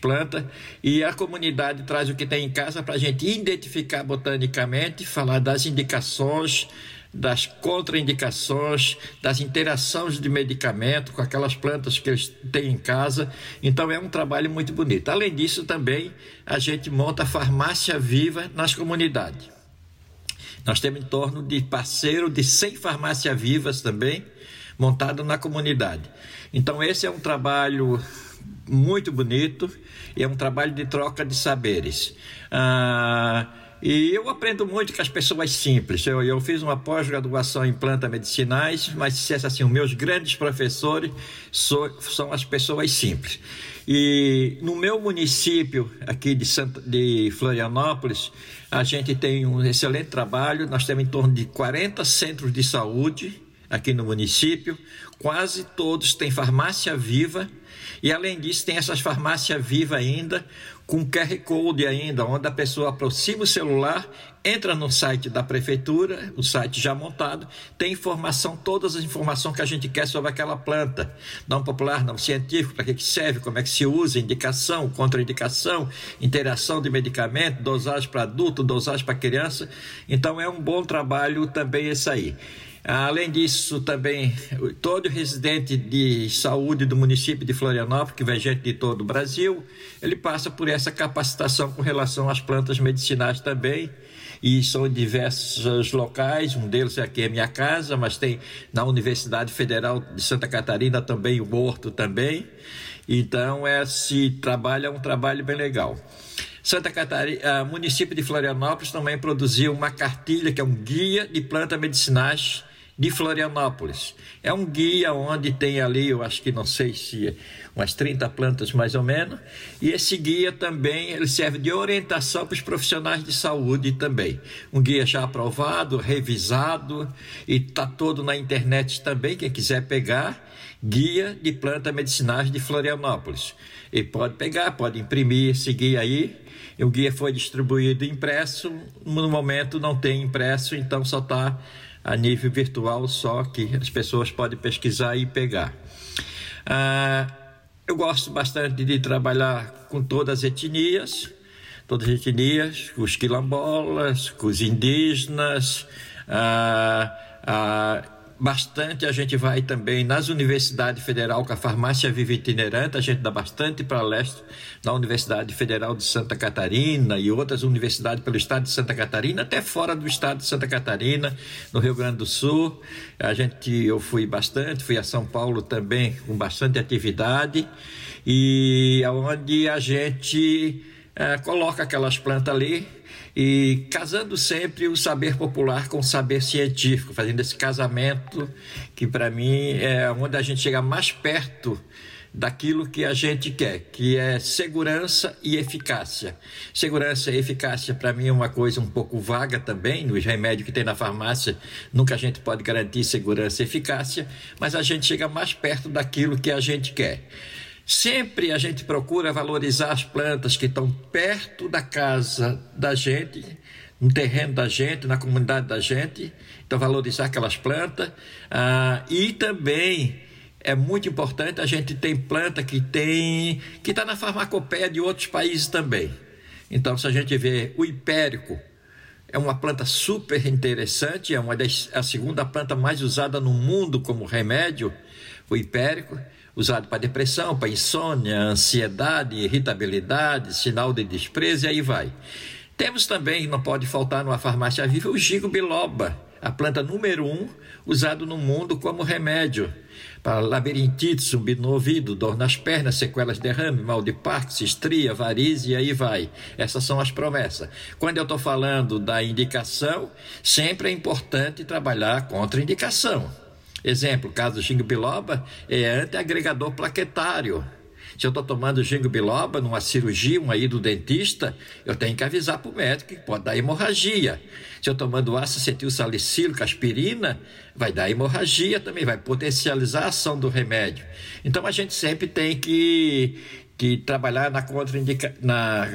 plantas, e a comunidade traz o que tem em casa para a gente identificar botanicamente, falar das indicações, das contraindicações, das interações de medicamento com aquelas plantas que eles têm em casa. Então é um trabalho muito bonito. Além disso, também a gente monta farmácia viva nas comunidades. Nós temos em torno de parceiro de 100 farmácias vivas também, montado na comunidade. Então, esse é um trabalho muito bonito e é um trabalho de troca de saberes. Ah, e eu aprendo muito com as pessoas simples. Eu, eu fiz uma pós-graduação em plantas medicinais, mas se assim, os meus grandes professores sou, são as pessoas simples. E no meu município aqui de, Santa, de Florianópolis, a gente tem um excelente trabalho. Nós temos em torno de 40 centros de saúde aqui no município. Quase todos têm farmácia viva. E além disso, tem essas farmácias vivas ainda, com QR Code ainda, onde a pessoa aproxima o celular, entra no site da prefeitura, o site já montado, tem informação, todas as informações que a gente quer sobre aquela planta. Não popular, não científico, para que, que serve, como é que se usa, indicação, contraindicação, interação de medicamento, dosagem para adulto, dosagem para criança. Então é um bom trabalho também esse aí. Além disso, também todo residente de saúde do município de Florianópolis, que vem gente de todo o Brasil, ele passa por essa capacitação com relação às plantas medicinais também. E são diversos locais, um deles é aqui a minha casa, mas tem na Universidade Federal de Santa Catarina também, o Horto também. Então, esse trabalho é um trabalho bem legal. Santa Catarina, município de Florianópolis também produziu uma cartilha que é um guia de plantas medicinais de Florianópolis. É um guia onde tem ali, eu acho que não sei se umas 30 plantas mais ou menos, e esse guia também ele serve de orientação para os profissionais de saúde também. Um guia já aprovado, revisado e está todo na internet também, quem quiser pegar, guia de plantas medicinais de Florianópolis. E pode pegar, pode imprimir esse guia aí. O guia foi distribuído impresso, no momento não tem impresso, então só está a nível virtual, só que as pessoas podem pesquisar e pegar. Ah, eu gosto bastante de trabalhar com todas as etnias, todas as etnias, com os quilombolas, com os indígenas, ah, ah, bastante a gente vai também nas universidades federal com a farmácia vive itinerante, a gente dá bastante para leste na Universidade Federal de Santa Catarina e outras universidades pelo estado de Santa Catarina, até fora do estado de Santa Catarina, no Rio Grande do Sul. A gente eu fui bastante, fui a São Paulo também com bastante atividade e aonde a gente é, coloca aquelas plantas ali e casando sempre o saber popular com o saber científico, fazendo esse casamento que para mim é onde a gente chega mais perto daquilo que a gente quer, que é segurança e eficácia. Segurança e eficácia para mim é uma coisa um pouco vaga também, nos remédios que tem na farmácia, nunca a gente pode garantir segurança e eficácia, mas a gente chega mais perto daquilo que a gente quer. Sempre a gente procura valorizar as plantas que estão perto da casa da gente, no terreno da gente, na comunidade da gente. Então, valorizar aquelas plantas. Ah, e também é muito importante a gente tem planta que tem que está na farmacopeia de outros países também. Então, se a gente vê o hipérico, é uma planta super interessante, é uma das, a segunda planta mais usada no mundo como remédio, o hipérico usado para depressão, para insônia, ansiedade, irritabilidade, sinal de desprezo e aí vai. Temos também, não pode faltar numa farmácia viva, o ginkgo biloba, a planta número um usado no mundo como remédio para labirintite, zumbi no ouvido, dor nas pernas, sequelas de derrame, mal de Parkinson, estria, varize e aí vai. Essas são as promessas. Quando eu estou falando da indicação, sempre é importante trabalhar contra indicação. Exemplo, caso do ginkgo biloba é antiagregador plaquetário. Se eu estou tomando ginkgo biloba numa cirurgia, uma ida do dentista, eu tenho que avisar para o médico que pode dar hemorragia. Se eu tomando ácido acetil salicílico, aspirina, vai dar hemorragia também, vai potencializar a ação do remédio. Então a gente sempre tem que que trabalhar na contraindicação, na,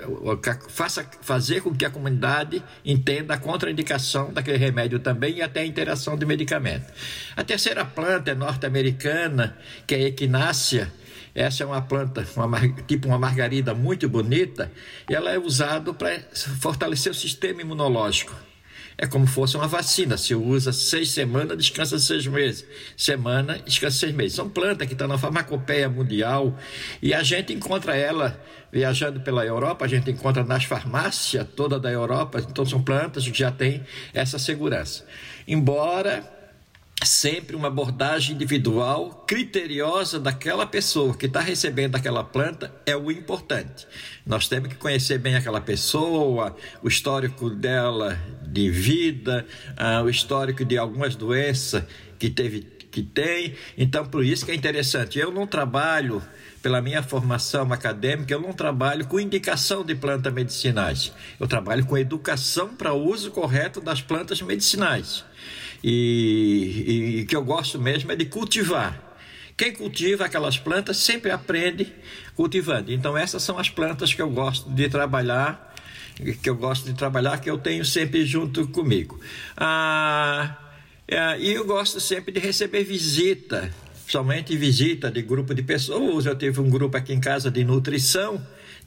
faça, fazer com que a comunidade entenda a contraindicação daquele remédio também e até a interação de medicamento. A terceira planta é norte-americana, que é a equinácea. Essa é uma planta, uma, tipo uma margarida muito bonita, e ela é usada para fortalecer o sistema imunológico. É como fosse uma vacina. Se usa seis semanas, descansa seis meses. Semana, descansa seis meses. São plantas que estão na farmacopeia mundial e a gente encontra ela viajando pela Europa, a gente encontra nas farmácias toda da Europa. Então são plantas que já têm essa segurança. Embora sempre uma abordagem individual, criteriosa daquela pessoa que está recebendo aquela planta é o importante. Nós temos que conhecer bem aquela pessoa, o histórico dela de vida, uh, o histórico de algumas doenças que teve, que tem. Então, por isso que é interessante. Eu não trabalho pela minha formação acadêmica, eu não trabalho com indicação de plantas medicinais. Eu trabalho com educação para o uso correto das plantas medicinais e, e que eu gosto mesmo é de cultivar. Quem cultiva aquelas plantas sempre aprende cultivando. Então essas são as plantas que eu gosto de trabalhar, que eu gosto de trabalhar, que eu tenho sempre junto comigo. Ah, é, e eu gosto sempre de receber visita, somente visita de grupo de pessoas. Eu tive um grupo aqui em casa de nutrição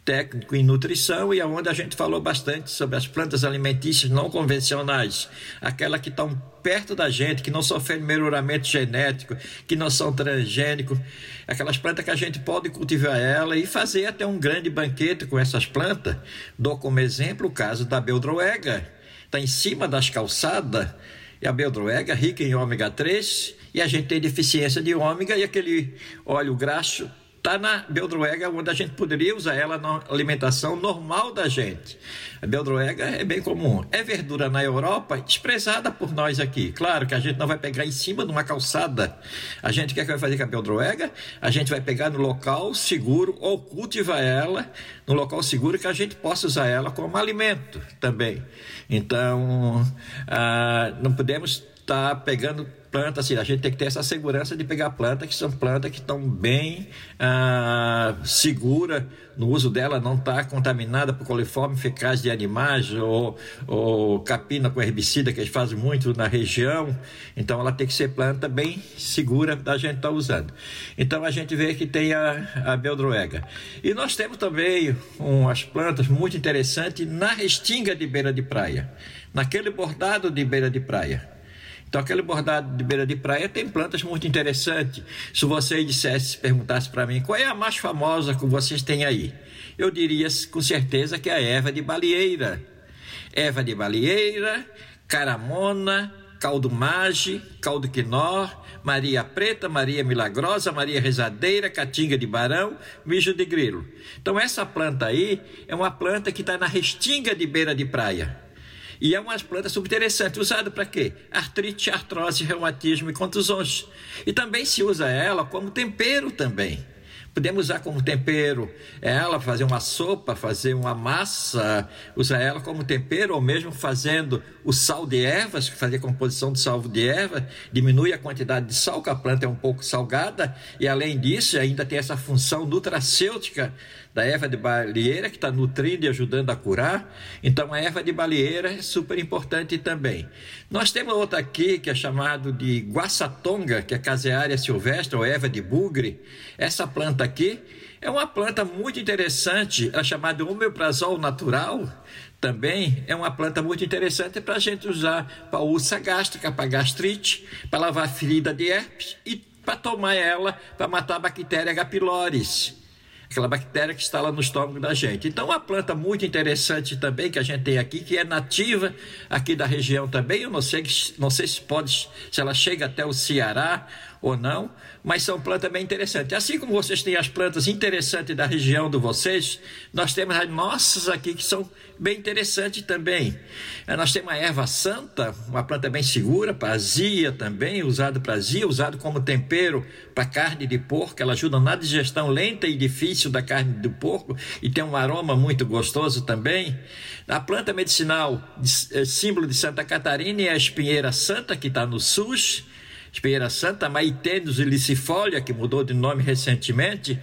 técnico em nutrição e aonde a gente falou bastante sobre as plantas alimentícias não convencionais, aquelas que estão perto da gente, que não sofrem melhoramento genético, que não são transgênicos, aquelas plantas que a gente pode cultivar ela e fazer até um grande banquete com essas plantas. Dou como exemplo o caso da beldroega, está em cima das calçadas, e a beldroega rica em ômega 3, e a gente tem deficiência de ômega e aquele óleo graxo está na beldroega, onde a gente poderia usar ela na alimentação normal da gente. A beldroega é bem comum. É verdura na Europa, desprezada por nós aqui. Claro que a gente não vai pegar em cima de uma calçada. A gente quer que vai fazer com a beldroega? A gente vai pegar no local seguro ou cultivar ela no local seguro que a gente possa usar ela como alimento também. Então, ah, não podemos estar tá pegando plantas, assim, a gente tem que ter essa segurança de pegar plantas que são plantas que estão bem ah, seguras no uso dela, não está contaminada por coliforme fecais de animais ou, ou capina com herbicida, que eles fazem muito na região. Então, ela tem que ser planta bem segura da gente estar tá usando. Então, a gente vê que tem a, a beldroega. E nós temos também umas plantas muito interessantes na restinga de beira de praia, naquele bordado de beira de praia. Então, aquele bordado de beira de praia tem plantas muito interessantes. Se você dissesse, perguntasse para mim qual é a mais famosa que vocês têm aí, eu diria com certeza que é a erva de baleeira. Erva de baleeira, caramona, caldo mage, caldo quinó, Maria Preta, Maria Milagrosa, Maria Rezadeira, Catinga de Barão, mijo de grilo. Então, essa planta aí é uma planta que está na restinga de beira de praia. E é uma planta subinteressante, usada para quê? Artrite, artrose, reumatismo e contusões. E também se usa ela como tempero também. Podemos usar como tempero ela, fazer uma sopa, fazer uma massa, usar ela como tempero, ou mesmo fazendo o sal de ervas, fazer composição de sal de erva, diminui a quantidade de sal, que a planta é um pouco salgada, e além disso, ainda tem essa função nutracêutica da erva de baleeira, que está nutrindo e ajudando a curar. Então, a erva de baleeira é super importante também. Nós temos outra aqui, que é chamado de guaçatonga, que é caseária silvestre, ou erva de bugre. Essa planta aqui é uma planta muito interessante, é chamada homeoprazol natural, também é uma planta muito interessante para a gente usar para úlcera gástrica, para gastrite, para lavar ferida de herpes e para tomar ela para matar a bactéria H. pylori. Aquela bactéria que está lá no estômago da gente. Então, uma planta muito interessante também que a gente tem aqui, que é nativa aqui da região também. Eu não sei, não sei se pode, se ela chega até o Ceará ou não, mas são plantas bem interessantes. Assim como vocês têm as plantas interessantes da região de vocês, nós temos as nossas aqui que são bem interessantes também. Eh, nós temos a erva santa, uma planta bem segura para azia também, usada para azia, usado como tempero para carne de porco, ela ajuda na digestão lenta e difícil da carne do porco e tem um aroma muito gostoso também. A planta medicinal, eh, símbolo de Santa Catarina, é a espinheira santa, que está no SUS, espinheira santa, Maitênus ilicifolia, que mudou de nome recentemente,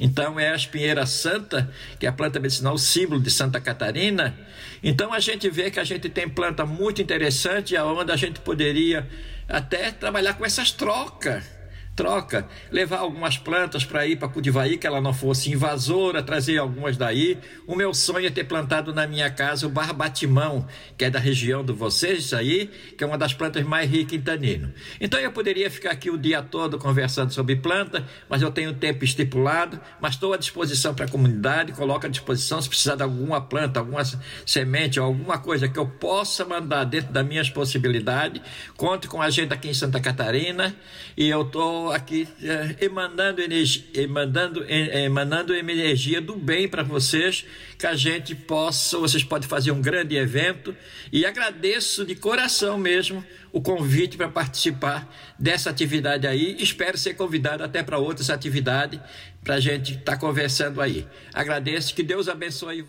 então é a espinheira santa, que é a planta medicinal símbolo de Santa Catarina. Então a gente vê que a gente tem planta muito interessante, aonde a gente poderia até trabalhar com essas trocas troca, levar algumas plantas para ir para Cudivaí, que ela não fosse invasora, trazer algumas daí. O meu sonho é ter plantado na minha casa o barbatimão, que é da região de vocês aí, que é uma das plantas mais ricas em tanino. Então eu poderia ficar aqui o dia todo conversando sobre planta, mas eu tenho tempo estipulado, mas estou à disposição para a comunidade, coloco à disposição se precisar de alguma planta, alguma semente alguma coisa que eu possa mandar dentro das minhas possibilidades. Conte com a gente aqui em Santa Catarina e eu estou aqui é, emanando, energia, emanando, emanando energia do bem para vocês, que a gente possa, vocês podem fazer um grande evento e agradeço de coração mesmo o convite para participar dessa atividade aí. Espero ser convidado até para outras atividades para a gente estar tá conversando aí. Agradeço, que Deus abençoe.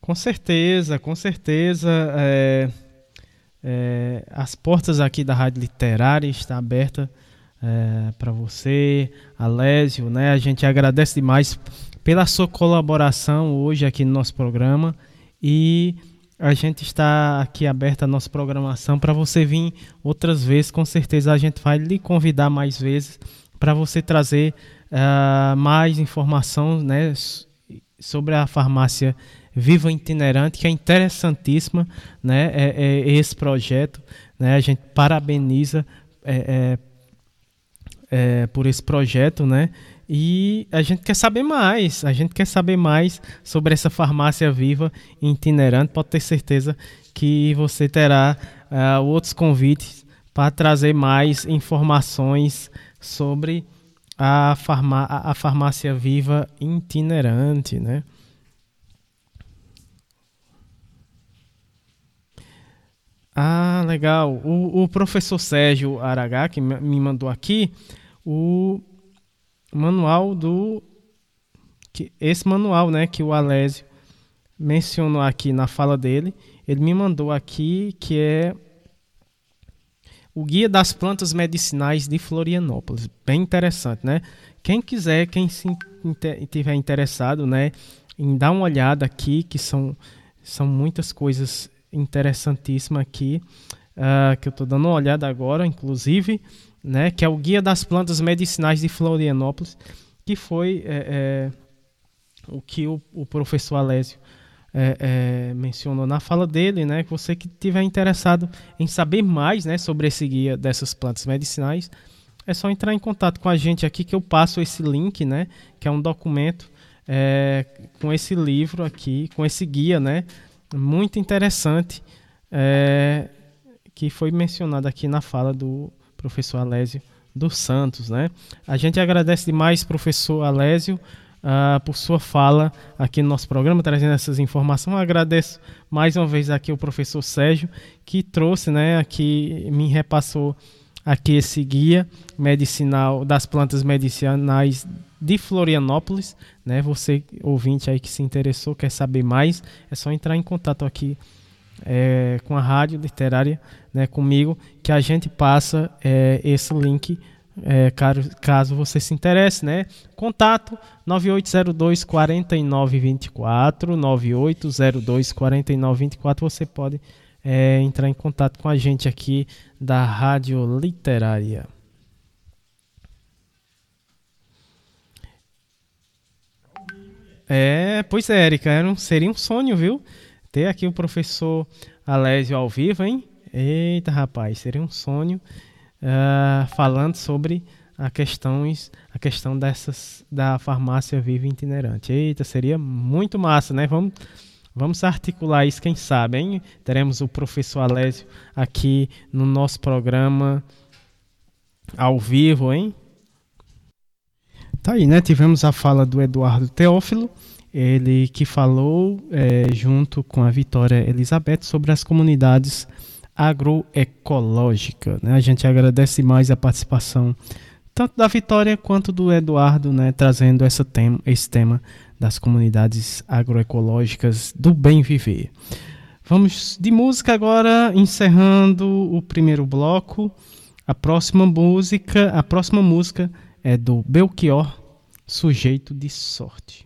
Com certeza, com certeza. É, é, as portas aqui da Rádio Literária estão abertas é, para você, Alésio, né? A gente agradece demais pela sua colaboração hoje aqui no nosso programa e a gente está aqui aberta a nossa programação para você vir outras vezes. Com certeza a gente vai lhe convidar mais vezes para você trazer uh, mais informação né, sobre a farmácia Viva Itinerante, que é interessantíssima né, é, é esse projeto. Né, a gente parabeniza é, é por esse projeto, né? E a gente quer saber mais, a gente quer saber mais sobre essa farmácia viva itinerante. Pode ter certeza que você terá uh, outros convites para trazer mais informações sobre a, farmá a farmácia viva itinerante, né? Ah, legal. O, o professor Sérgio Aragá, que me mandou aqui, o manual do. Que, esse manual, né, que o Alésio mencionou aqui na fala dele, ele me mandou aqui que é o Guia das Plantas Medicinais de Florianópolis. Bem interessante, né? Quem quiser, quem se tiver interessado, né, em dar uma olhada aqui, que são, são muitas coisas interessantíssima aqui, uh, que eu estou dando uma olhada agora, inclusive, né, que é o Guia das Plantas Medicinais de Florianópolis, que foi é, é, o que o, o professor Alésio é, é, mencionou na fala dele, né, que você que tiver interessado em saber mais né, sobre esse guia dessas plantas medicinais, é só entrar em contato com a gente aqui que eu passo esse link, né, que é um documento é, com esse livro aqui, com esse guia, né, muito interessante é, que foi mencionado aqui na fala do professor Alésio dos Santos. Né? A gente agradece demais, professor Alésio, uh, por sua fala aqui no nosso programa, trazendo essas informações. Eu agradeço mais uma vez aqui o professor Sérgio, que trouxe, né, aqui, me repassou aqui esse guia medicinal das plantas medicinais de Florianópolis, né? Você ouvinte aí que se interessou, quer saber mais, é só entrar em contato aqui é, com a rádio literária, né? Comigo, que a gente passa é, esse link. É, caso, caso você se interesse, né? Contato 9802 4924 9802 4924 você pode é, entrar em contato com a gente aqui da Rádio Literária. É, pois é, Erika, era um, seria um sonho, viu? Ter aqui o professor Alésio ao vivo, hein? Eita, rapaz, seria um sonho uh, falando sobre a questões a questão dessas da farmácia viva itinerante. Eita, seria muito massa, né? Vamos Vamos articular isso, quem sabe, hein? Teremos o professor Alésio aqui no nosso programa ao vivo, hein? Tá aí, né? Tivemos a fala do Eduardo Teófilo, ele que falou é, junto com a Vitória Elizabeth sobre as comunidades agroecológicas. Né? A gente agradece mais a participação tanto da Vitória quanto do Eduardo, né? Trazendo essa esse tema das comunidades agroecológicas do bem viver. Vamos de música agora, encerrando o primeiro bloco. A próxima música, a próxima música é do Belchior, Sujeito de Sorte.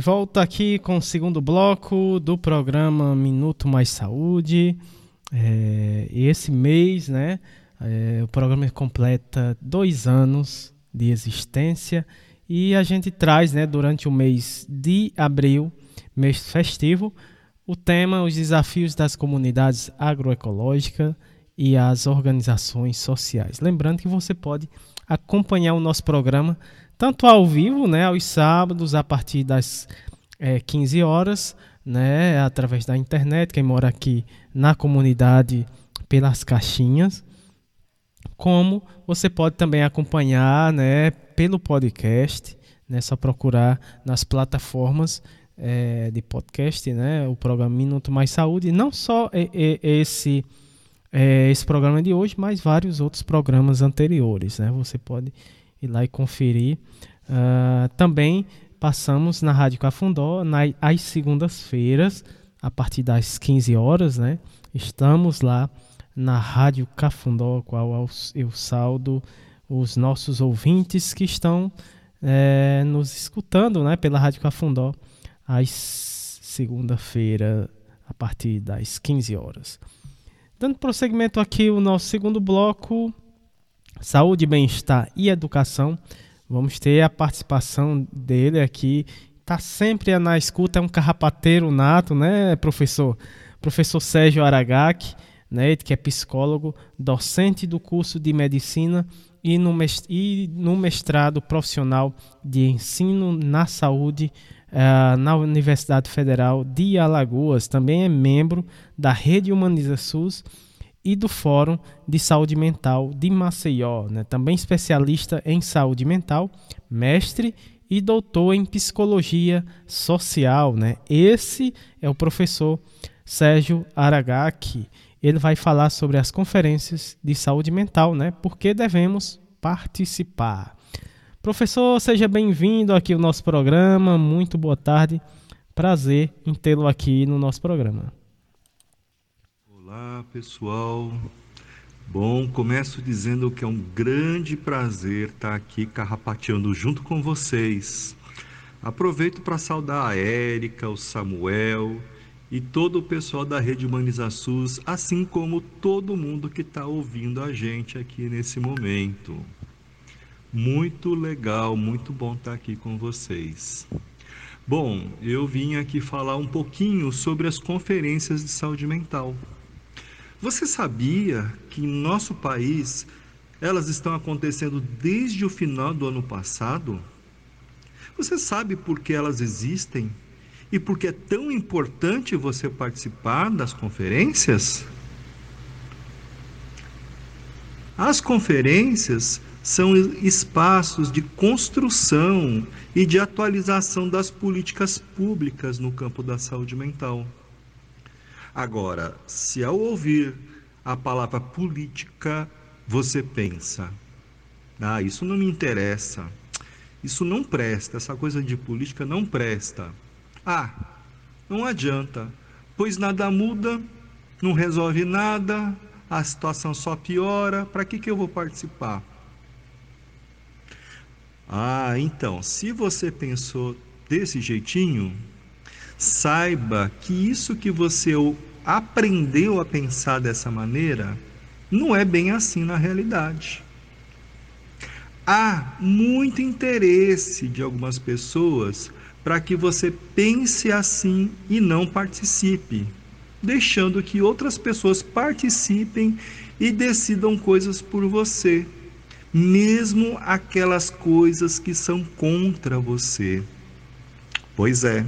De volta aqui com o segundo bloco do programa Minuto Mais Saúde. É, e esse mês, né, é, o programa completa dois anos de existência e a gente traz, né, durante o mês de abril, mês festivo, o tema os desafios das comunidades agroecológicas e as organizações sociais. Lembrando que você pode acompanhar o nosso programa tanto ao vivo, né, aos sábados, a partir das é, 15 horas, né, através da internet, quem mora aqui na comunidade pelas caixinhas, como você pode também acompanhar né, pelo podcast, né, só procurar nas plataformas é, de podcast, né, o programa Minuto Mais Saúde, não só esse, é, esse programa de hoje, mas vários outros programas anteriores. Né, você pode ir lá e conferir Uh, também passamos na Rádio Cafundó às segundas-feiras, a partir das 15 horas, né? Estamos lá na Rádio Cafundó, qual eu saldo os nossos ouvintes que estão é, nos escutando né, pela Rádio Cafundó às segunda-feira, a partir das 15 horas. Dando prosseguimento aqui o nosso segundo bloco, saúde, bem-estar e educação. Vamos ter a participação dele aqui. Está sempre na escuta, é um carrapateiro nato, né, professor? Professor Sérgio Aragaki, né, que é psicólogo, docente do curso de medicina e no mestrado profissional de ensino na saúde uh, na Universidade Federal de Alagoas. Também é membro da Rede Humaniza SUS e do Fórum de Saúde Mental de Maceió. Né? Também especialista em saúde mental, mestre e doutor em psicologia social. Né? Esse é o professor Sérgio Aragaki ele vai falar sobre as conferências de saúde mental, né? Por que devemos participar. Professor, seja bem-vindo aqui ao nosso programa. Muito boa tarde. Prazer em tê-lo aqui no nosso programa. Olá, pessoal. Bom, começo dizendo que é um grande prazer estar aqui carrapateando junto com vocês. Aproveito para saudar a Érica, o Samuel, e todo o pessoal da Rede Humaniza SUS, assim como todo mundo que está ouvindo a gente aqui nesse momento. Muito legal, muito bom estar aqui com vocês. Bom, eu vim aqui falar um pouquinho sobre as conferências de saúde mental. Você sabia que em nosso país elas estão acontecendo desde o final do ano passado? Você sabe por que elas existem? e porque é tão importante você participar das conferências? As conferências são espaços de construção e de atualização das políticas públicas no campo da saúde mental. Agora, se ao ouvir a palavra política, você pensa: ah, isso não me interessa, isso não presta, essa coisa de política não presta. Ah, não adianta, pois nada muda, não resolve nada, a situação só piora, para que, que eu vou participar? Ah, então, se você pensou desse jeitinho, saiba que isso que você aprendeu a pensar dessa maneira não é bem assim na realidade. Há muito interesse de algumas pessoas para que você pense assim e não participe, deixando que outras pessoas participem e decidam coisas por você, mesmo aquelas coisas que são contra você. Pois é,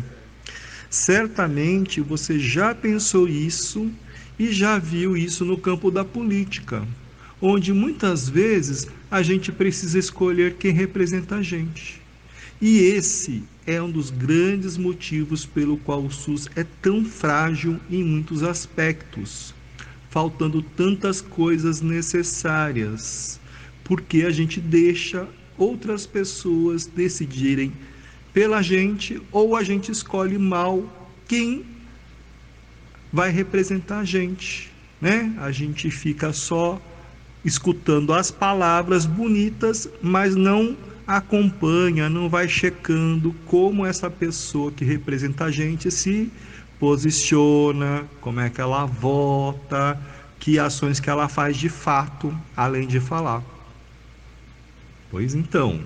certamente você já pensou isso e já viu isso no campo da política, onde muitas vezes a gente precisa escolher quem representa a gente. E esse é um dos grandes motivos pelo qual o SUS é tão frágil em muitos aspectos, faltando tantas coisas necessárias, porque a gente deixa outras pessoas decidirem pela gente ou a gente escolhe mal quem vai representar a gente, né? A gente fica só escutando as palavras bonitas, mas não acompanha, não vai checando como essa pessoa que representa a gente se posiciona, como é que ela vota, que ações que ela faz de fato, além de falar. Pois então.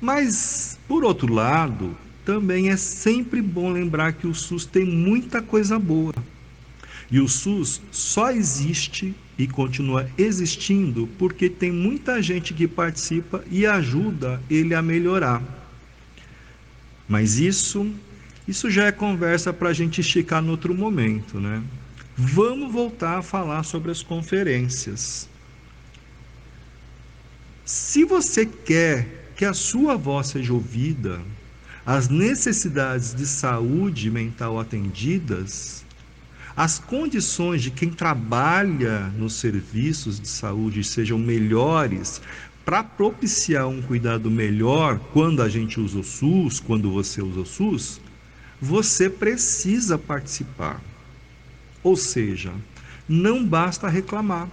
Mas, por outro lado, também é sempre bom lembrar que o SUS tem muita coisa boa. E o SUS só existe e continua existindo porque tem muita gente que participa e ajuda ele a melhorar. Mas isso, isso já é conversa para a gente esticar no outro momento, né? Vamos voltar a falar sobre as conferências. Se você quer que a sua voz seja ouvida, as necessidades de saúde mental atendidas, as condições de quem trabalha nos serviços de saúde sejam melhores para propiciar um cuidado melhor quando a gente usa o SUS, quando você usa o SUS, você precisa participar. Ou seja, não basta reclamar.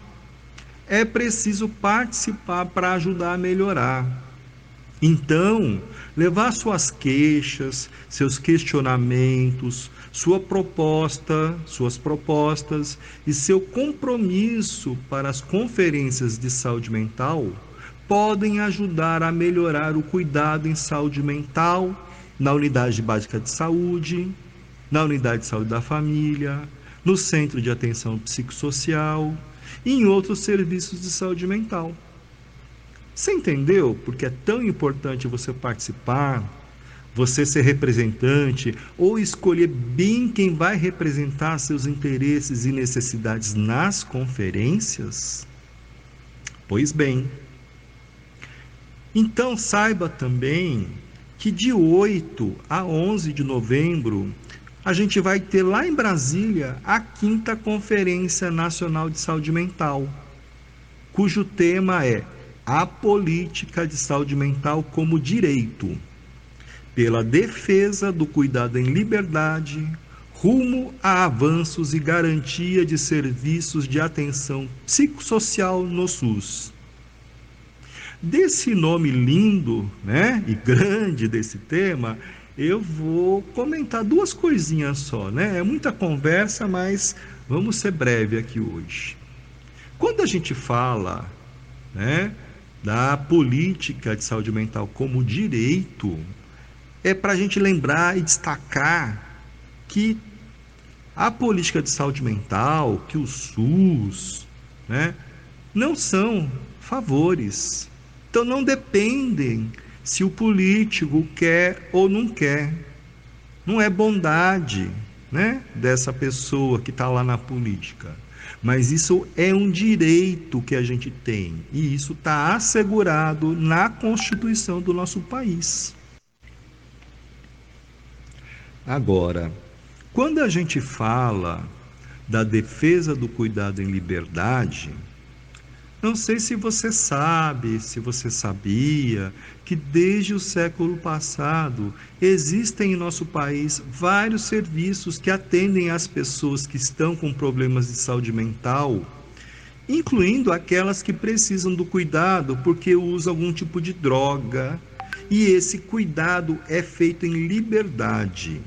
É preciso participar para ajudar a melhorar. Então, levar suas queixas, seus questionamentos, sua proposta, suas propostas e seu compromisso para as conferências de saúde mental podem ajudar a melhorar o cuidado em saúde mental na unidade básica de saúde, na unidade de saúde da família, no centro de atenção psicossocial e em outros serviços de saúde mental. Você entendeu porque é tão importante você participar, você ser representante ou escolher bem quem vai representar seus interesses e necessidades nas conferências? Pois bem, então saiba também que de 8 a 11 de novembro a gente vai ter lá em Brasília a quinta Conferência Nacional de Saúde Mental, cujo tema é A Política de Saúde Mental como Direito, pela defesa do cuidado em liberdade, rumo a avanços e garantia de serviços de atenção psicossocial no SUS. Desse nome lindo, né, e grande desse tema, eu vou comentar duas coisinhas só, né? É muita conversa, mas vamos ser breve aqui hoje. Quando a gente fala, né, da política de saúde mental como direito, é para a gente lembrar e destacar que a política de saúde mental, que o SUS, né, não são favores, então não dependem se o político quer ou não quer. Não é bondade né, dessa pessoa que está lá na política. Mas isso é um direito que a gente tem. E isso está assegurado na Constituição do nosso país. Agora, quando a gente fala da defesa do cuidado em liberdade, não sei se você sabe, se você sabia, que desde o século passado existem em nosso país vários serviços que atendem as pessoas que estão com problemas de saúde mental, incluindo aquelas que precisam do cuidado porque usam algum tipo de droga, e esse cuidado é feito em liberdade.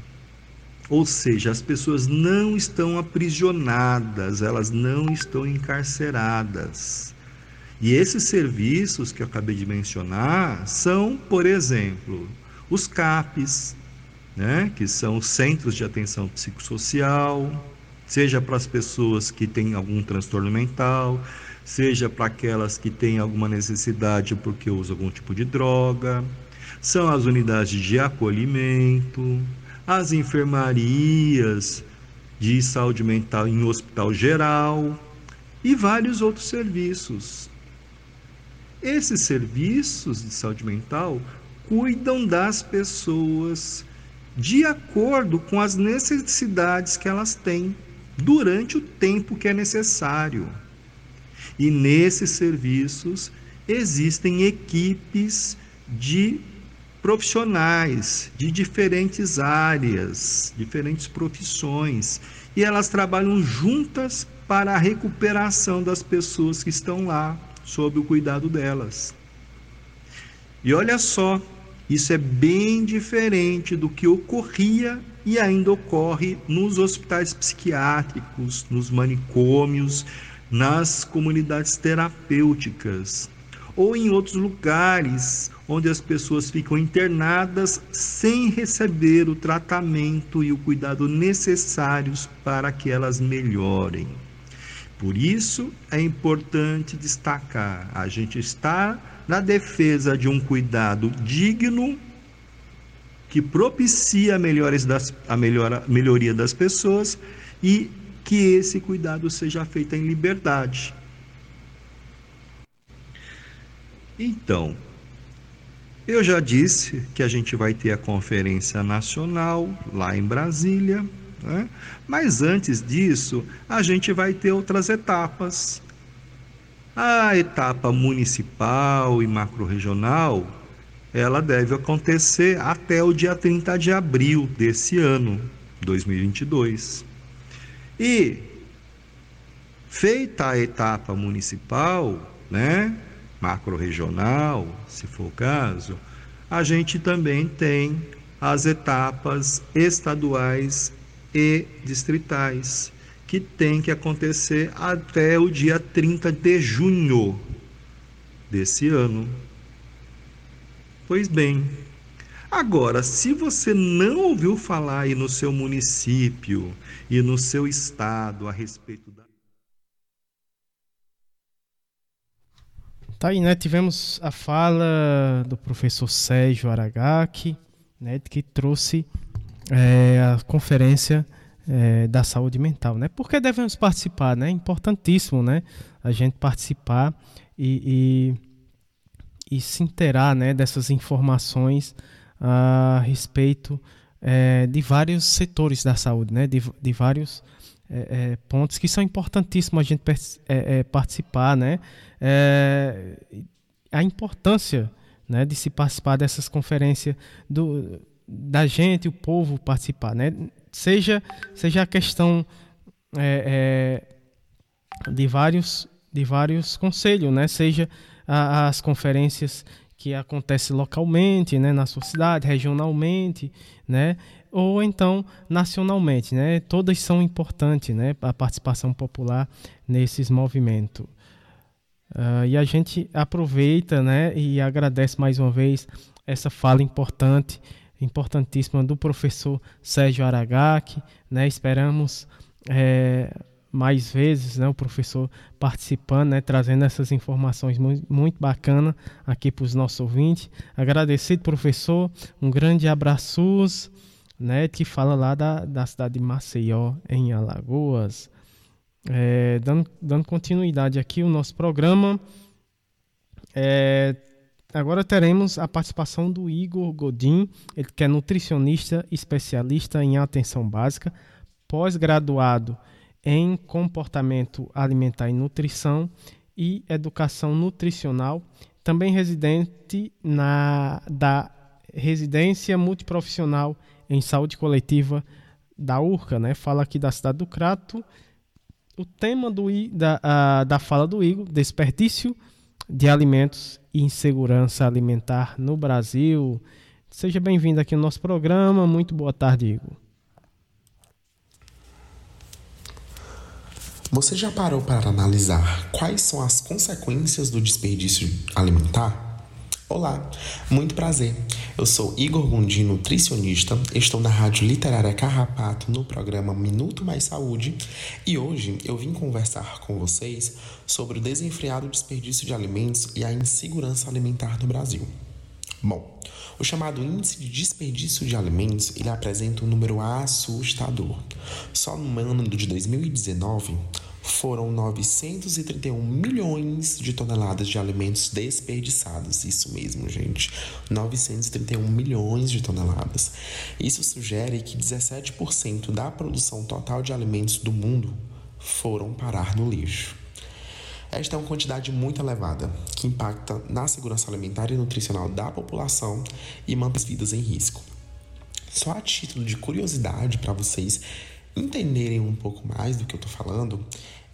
Ou seja, as pessoas não estão aprisionadas, elas não estão encarceradas. E esses serviços que eu acabei de mencionar são, por exemplo, os CAPs, né, que são os Centros de Atenção Psicossocial, seja para as pessoas que têm algum transtorno mental, seja para aquelas que têm alguma necessidade porque usam algum tipo de droga, são as unidades de acolhimento, as enfermarias de saúde mental em hospital geral e vários outros serviços. Esses serviços de saúde mental cuidam das pessoas de acordo com as necessidades que elas têm durante o tempo que é necessário. E nesses serviços existem equipes de profissionais de diferentes áreas, diferentes profissões, e elas trabalham juntas para a recuperação das pessoas que estão lá sob o cuidado delas. E olha só, isso é bem diferente do que ocorria e ainda ocorre nos hospitais psiquiátricos, nos manicômios, nas comunidades terapêuticas ou em outros lugares onde as pessoas ficam internadas sem receber o tratamento e o cuidado necessários para que elas melhorem. Por isso é importante destacar: a gente está na defesa de um cuidado digno que propicia a, das, a melhora, melhoria das pessoas e que esse cuidado seja feito em liberdade. Então, eu já disse que a gente vai ter a conferência nacional lá em Brasília, né? Mas antes disso, a gente vai ter outras etapas. A etapa municipal e macro-regional, ela deve acontecer até o dia 30 de abril desse ano, 2022. E feita a etapa municipal, né, macro-regional, se for o caso, a gente também tem as etapas estaduais e distritais que tem que acontecer até o dia 30 de junho desse ano. Pois bem, agora, se você não ouviu falar aí no seu município e no seu estado a respeito da. Tá aí, né? Tivemos a fala do professor Sérgio Aragaki, né? Que trouxe é, a conferência é, da saúde mental, né? Por que devemos participar, né? É importantíssimo, né? A gente participar e, e, e se inteirar, né? Dessas informações a respeito é, de vários setores da saúde, né? De, de vários é, é pontos que são importantíssimos a gente é, é, participar, né? a importância né, de se participar dessas conferências do, da gente, o povo participar, né? seja, seja a questão é, é, de vários de vários conselhos, né? Seja a, as conferências que acontecem localmente, né, na sua cidade, regionalmente, né, ou então nacionalmente, né? Todas são importantes, né, a participação popular nesses movimentos. Uh, e a gente aproveita, né, e agradece mais uma vez essa fala importante importantíssima do professor Sérgio Aragaki. Né? Esperamos é, mais vezes né, o professor participando, né, trazendo essas informações muito, muito bacanas aqui para os nossos ouvintes. Agradecido, professor. Um grande abraço. Né, que fala lá da, da cidade de Maceió, em Alagoas. É, dando, dando continuidade aqui o nosso programa. É, Agora teremos a participação do Igor Godin, ele que é nutricionista especialista em atenção básica, pós-graduado em comportamento alimentar e nutrição e educação nutricional, também residente na da residência multiprofissional em saúde coletiva da URCA, né? Fala aqui da cidade do Crato. O tema do, da, a, da fala do Igor, desperdício de alimentos e insegurança alimentar no Brasil. Seja bem-vindo aqui no nosso programa. Muito boa tarde, Igor. Você já parou para analisar quais são as consequências do desperdício alimentar? Olá, muito prazer. Eu sou Igor Gundi, nutricionista. Estou na Rádio Literária Carrapato no programa Minuto Mais Saúde e hoje eu vim conversar com vocês sobre o desenfreado desperdício de alimentos e a insegurança alimentar no Brasil. Bom, o chamado índice de desperdício de alimentos ele apresenta um número assustador. Só no ano de 2019 foram 931 milhões de toneladas de alimentos desperdiçados. Isso mesmo, gente. 931 milhões de toneladas. Isso sugere que 17% da produção total de alimentos do mundo foram parar no lixo. Esta é uma quantidade muito elevada, que impacta na segurança alimentar e nutricional da população e mantém as vidas em risco. Só a título de curiosidade para vocês entenderem um pouco mais do que eu estou falando,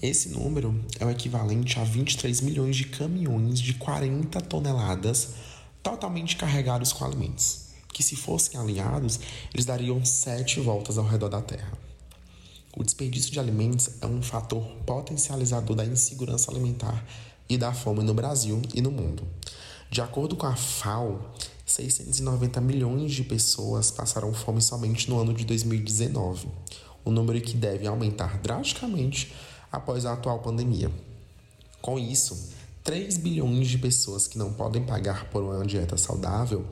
esse número é o equivalente a 23 milhões de caminhões de 40 toneladas totalmente carregados com alimentos, que se fossem alinhados, eles dariam sete voltas ao redor da Terra. O desperdício de alimentos é um fator potencializador da insegurança alimentar e da fome no Brasil e no mundo. De acordo com a FAO, 690 milhões de pessoas passaram fome somente no ano de 2019, um número que deve aumentar drasticamente após a atual pandemia. Com isso, 3 bilhões de pessoas que não podem pagar por uma dieta saudável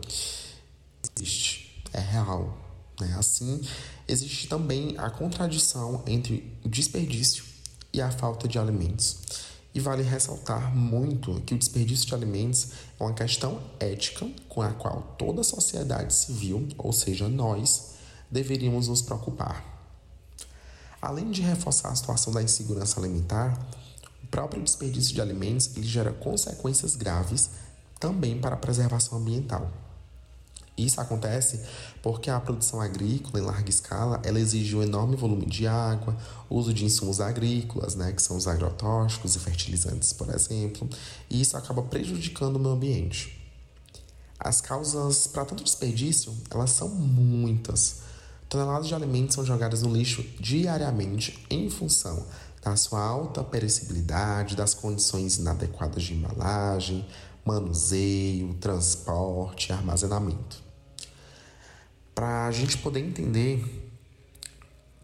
existe, é real. Né? Assim, existe também a contradição entre o desperdício e a falta de alimentos. E vale ressaltar muito que o desperdício de alimentos é uma questão ética com a qual toda a sociedade civil, ou seja, nós, deveríamos nos preocupar. Além de reforçar a situação da insegurança alimentar, próprio desperdício de alimentos ele gera consequências graves também para a preservação ambiental. Isso acontece porque a produção agrícola em larga escala ela exige um enorme volume de água, uso de insumos agrícolas, né, que são os agrotóxicos e fertilizantes, por exemplo, e isso acaba prejudicando o meio ambiente. As causas para tanto desperdício elas são muitas. Toneladas de alimentos são jogadas no lixo diariamente em função da sua alta perecibilidade, das condições inadequadas de embalagem, manuseio, transporte, armazenamento. Para a gente poder entender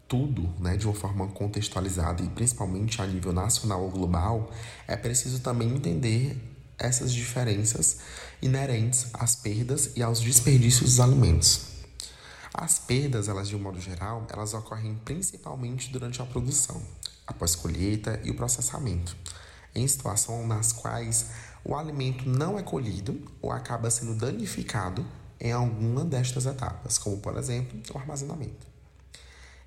tudo né, de uma forma contextualizada e principalmente a nível nacional ou global, é preciso também entender essas diferenças inerentes às perdas e aos desperdícios dos alimentos. As perdas, elas de um modo geral, elas ocorrem principalmente durante a produção, após colheita e o processamento, em situações nas quais o alimento não é colhido ou acaba sendo danificado em alguma destas etapas, como por exemplo o armazenamento.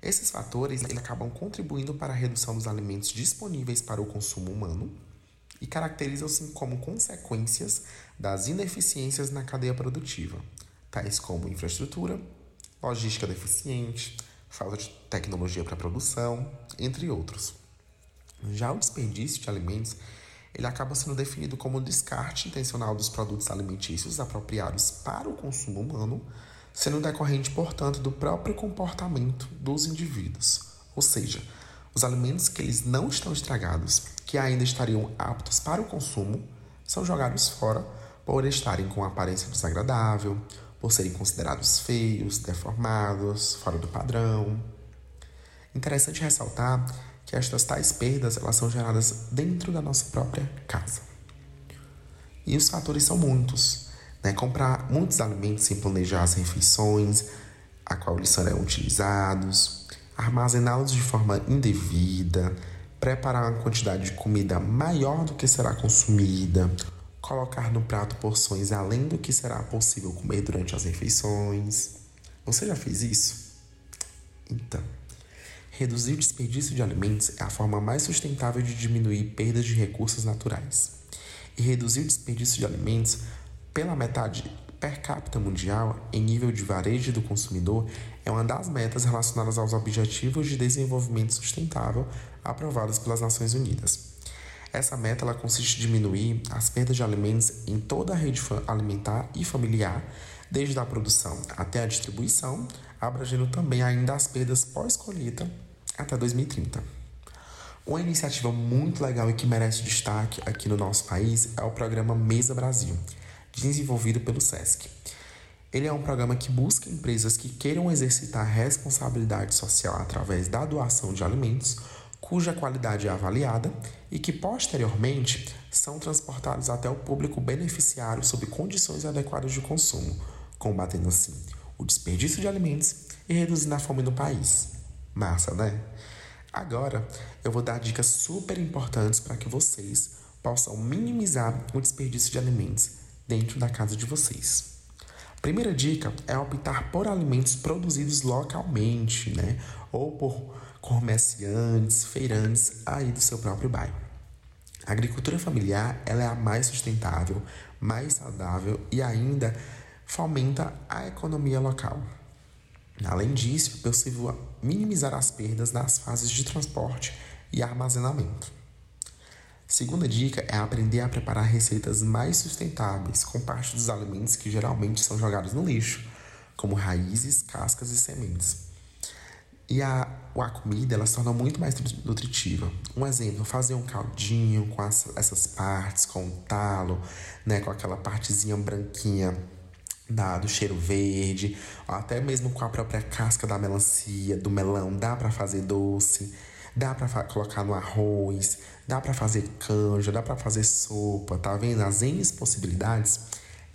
Esses fatores eles acabam contribuindo para a redução dos alimentos disponíveis para o consumo humano e caracterizam-se como consequências das ineficiências na cadeia produtiva, tais como infraestrutura, logística deficiente, falta de tecnologia para produção, entre outros. Já o desperdício de alimentos ele acaba sendo definido como descarte intencional dos produtos alimentícios apropriados para o consumo humano, sendo decorrente, portanto, do próprio comportamento dos indivíduos. Ou seja, os alimentos que eles não estão estragados, que ainda estariam aptos para o consumo, são jogados fora por estarem com aparência desagradável, por serem considerados feios, deformados, fora do padrão. Interessante ressaltar que estas tais perdas elas são geradas dentro da nossa própria casa. E os fatores são muitos. Né? Comprar muitos alimentos sem planejar as refeições, a qual eles serão utilizados, armazená-los de forma indevida, preparar uma quantidade de comida maior do que será consumida, colocar no prato porções além do que será possível comer durante as refeições. Você já fez isso? Então, Reduzir o desperdício de alimentos é a forma mais sustentável de diminuir perdas de recursos naturais. E reduzir o desperdício de alimentos pela metade per capita mundial em nível de varejo do consumidor é uma das metas relacionadas aos Objetivos de Desenvolvimento Sustentável aprovados pelas Nações Unidas. Essa meta ela consiste em diminuir as perdas de alimentos em toda a rede alimentar e familiar, desde a produção até a distribuição, abrangendo também ainda as perdas pós-colheita até 2030. Uma iniciativa muito legal e que merece destaque aqui no nosso país é o programa Mesa Brasil, desenvolvido pelo SESC. Ele é um programa que busca empresas que queiram exercitar responsabilidade social através da doação de alimentos, cuja qualidade é avaliada e que posteriormente são transportados até o público beneficiário sob condições adequadas de consumo, combatendo assim o desperdício de alimentos e reduzindo a fome no país. Massa, né? Agora eu vou dar dicas super importantes para que vocês possam minimizar o desperdício de alimentos dentro da casa de vocês. Primeira dica é optar por alimentos produzidos localmente, né? Ou por comerciantes, feirantes aí do seu próprio bairro. A agricultura familiar ela é a mais sustentável, mais saudável e ainda fomenta a economia local. Além disso, é possível minimizar as perdas nas fases de transporte e armazenamento. Segunda dica é aprender a preparar receitas mais sustentáveis com parte dos alimentos que geralmente são jogados no lixo, como raízes, cascas e sementes. E a, a comida ela se torna muito mais nutritiva. Um exemplo, fazer um caldinho com as, essas partes, com o talo, né, com aquela partezinha branquinha dá do cheiro verde, até mesmo com a própria casca da melancia, do melão, dá para fazer doce, dá para colocar no arroz, dá para fazer canja, dá para fazer sopa, tá vendo? As N possibilidades.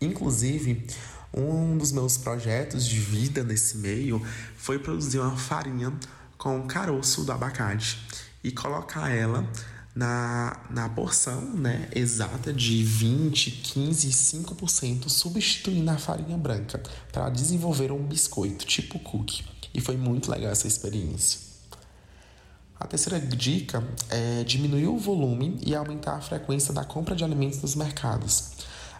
Inclusive, um dos meus projetos de vida nesse meio foi produzir uma farinha com caroço do abacate e colocar ela na, na porção né, exata de 20, 15, 5%, substituindo a farinha branca para desenvolver um biscoito tipo cookie. E foi muito legal essa experiência. A terceira dica é diminuir o volume e aumentar a frequência da compra de alimentos nos mercados.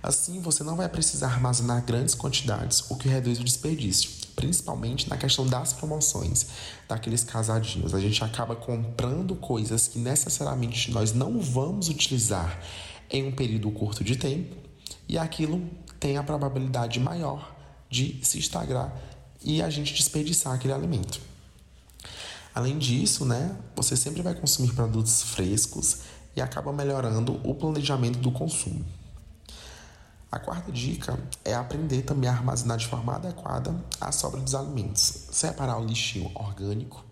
Assim, você não vai precisar armazenar grandes quantidades, o que reduz o desperdício, principalmente na questão das promoções, daqueles casadinhos. A gente acaba comprando coisas que necessariamente nós não vamos utilizar em um período curto de tempo e aquilo tem a probabilidade maior de se estagnar e a gente desperdiçar aquele alimento. Além disso, né, você sempre vai consumir produtos frescos e acaba melhorando o planejamento do consumo. A quarta dica é aprender também a armazenar de forma adequada a sobra dos alimentos. Separar o lixinho orgânico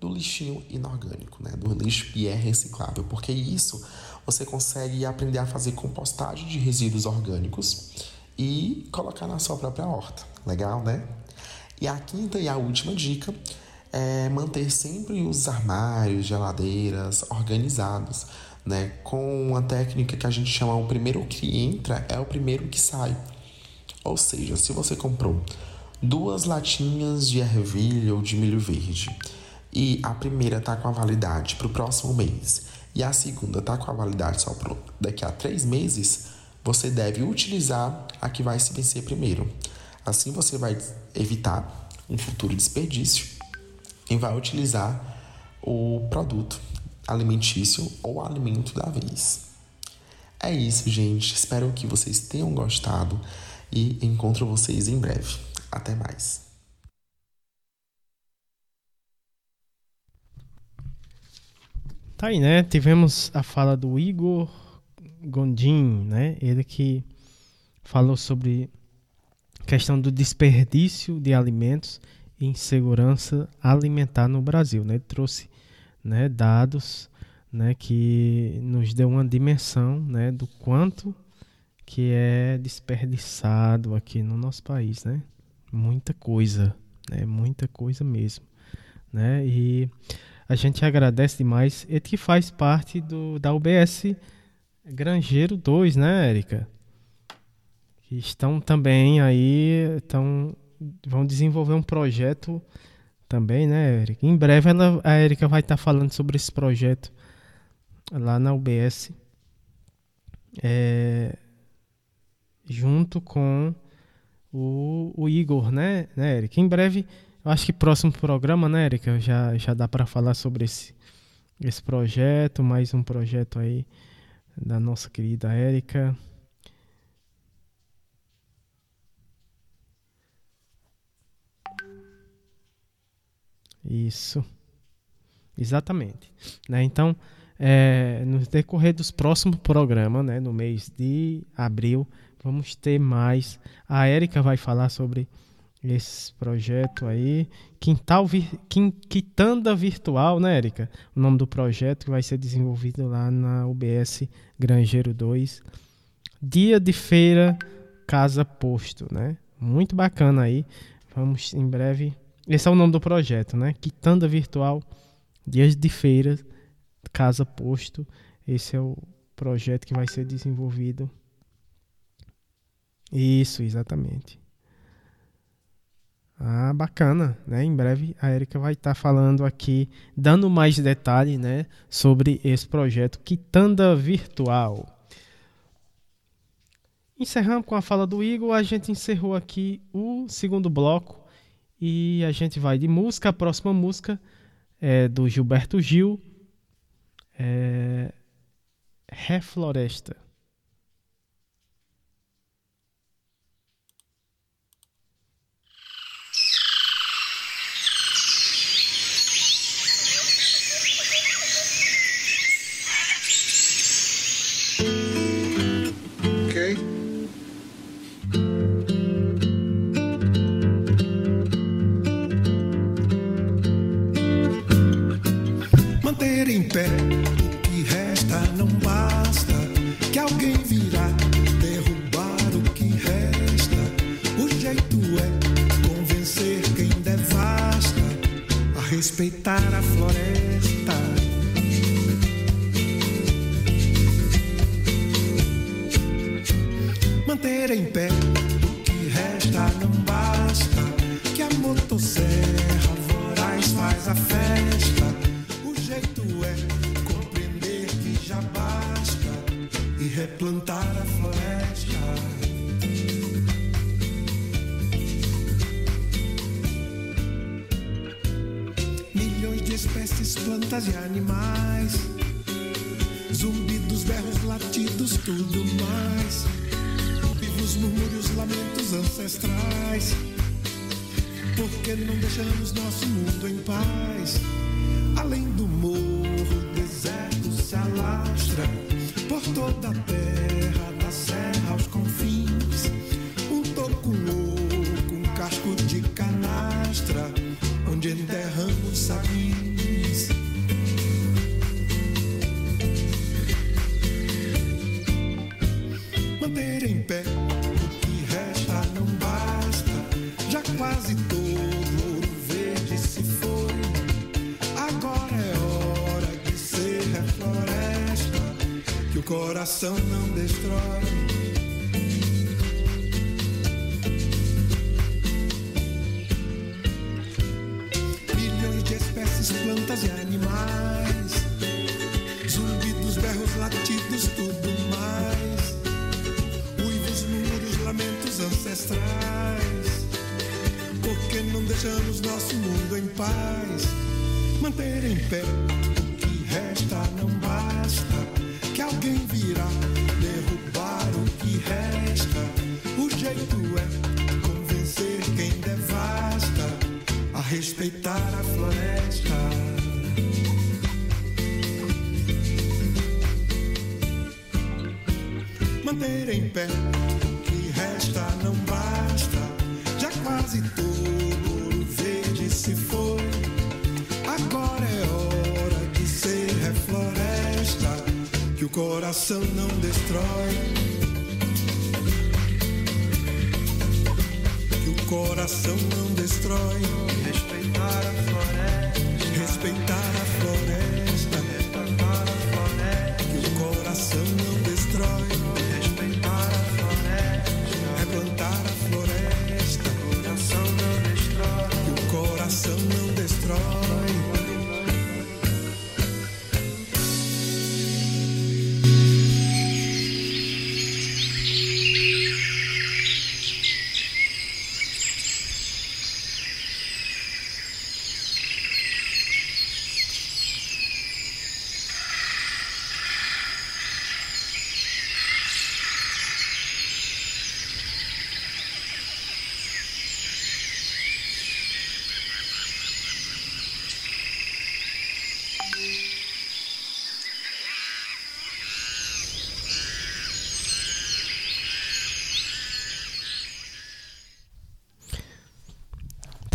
do lixinho inorgânico, né? do lixo que é reciclável, porque isso você consegue aprender a fazer compostagem de resíduos orgânicos e colocar na sua própria horta. Legal, né? E a quinta e a última dica é manter sempre os armários, geladeiras organizados, né? Com uma técnica que a gente chama o primeiro que entra é o primeiro que sai. Ou seja, se você comprou duas latinhas de ervilha ou de milho verde e a primeira está com a validade para o próximo mês e a segunda está com a validade só para daqui a três meses, você deve utilizar a que vai se vencer primeiro. Assim você vai evitar um futuro desperdício e vai utilizar o produto alimentício ou alimento da vez. É isso, gente. Espero que vocês tenham gostado e encontro vocês em breve. Até mais. Tá aí, né? Tivemos a fala do Igor Gondim, né? Ele que falou sobre questão do desperdício de alimentos e insegurança alimentar no Brasil, né? Ele trouxe, né, dados, né, que nos deu uma dimensão, né, do quanto que é desperdiçado aqui no nosso país, né? Muita coisa, né? Muita coisa mesmo, né? E a gente agradece demais. Ele que faz parte do, da UBS Grangeiro 2, né, Érica? Que estão também aí, estão, vão desenvolver um projeto também, né, Érica? Em breve ela, a Érica vai estar falando sobre esse projeto lá na UBS. É, junto com o, o Igor, né, né, Érica? Em breve eu acho que próximo programa, né, Erika, já, já dá para falar sobre esse, esse projeto, mais um projeto aí da nossa querida Érica. Isso. Exatamente. Né? Então, é, no decorrer dos próximos programas, né, no mês de abril, vamos ter mais. A Érica vai falar sobre esse projeto aí. Quintal Vir, Quitanda Virtual, né, Érica? O nome do projeto que vai ser desenvolvido lá na UBS Grangeiro 2. Dia de feira Casa Posto, né? Muito bacana aí. Vamos em breve. Esse é o nome do projeto, né? Quitanda Virtual, Dias de Feira Casa Posto. Esse é o projeto que vai ser desenvolvido. Isso, exatamente. Ah, bacana, né? Em breve a Erika vai estar tá falando aqui, dando mais detalhes, né, sobre esse projeto Quitanda Virtual. Encerramos com a fala do Igor, a gente encerrou aqui o segundo bloco e a gente vai de música. A próxima música é do Gilberto Gil, é Refloresta. respeitar a floresta. Manter em pé o que resta não basta. Que a motosserra voraz faz a festa. O jeito é compreender que já basta e replantar a floresta. De espécies, plantas e animais. Zumbidos, berros, latidos, tudo mais. Vivos murmúrios, lamentos ancestrais. Por que não deixamos nosso mundo em paz? Além do morro, o deserto se alastra por toda a terra, da serra aos confins. Coração não destrói. Milhões de espécies, plantas e animais, zumbidos, berros, latidos, tudo mais. Uivos, murmúrios, lamentos ancestrais. Por que não deixamos nosso mundo em paz? Manter em pé alguém virá derrubar o que resta. O jeito é convencer quem devasta a respeitar a floresta. Manter em pé coração não destrói. Que o coração não destrói. Respeitar a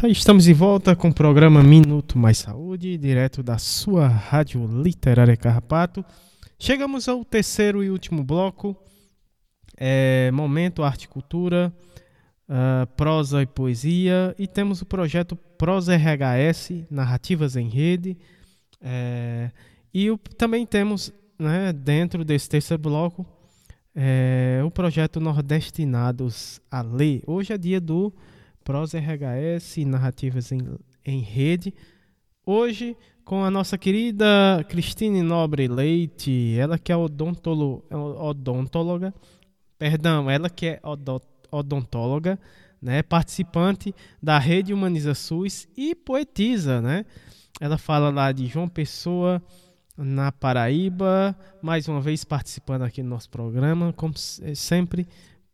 Estamos de volta com o programa Minuto Mais Saúde, direto da sua rádio literária Carrapato. Chegamos ao terceiro e último bloco, é, Momento Arte Cultura, ah, Prosa e Poesia, e temos o projeto Prosa RHS, Narrativas em Rede, é, e o- também temos, né, dentro desse terceiro bloco, é, o projeto Nordestinados a Ler. Hoje é dia do Prosa RHS, Narrativas em, em Rede. Hoje, com a nossa querida Cristine Nobre Leite, ela que é odontolo, é odontóloga, perdão, ela que é odo- odontóloga, né, participante da Rede Humaniza SUS e poetisa, né? Ela fala lá de João Pessoa, na Paraíba, mais uma vez participando aqui do nosso programa, como se- sempre,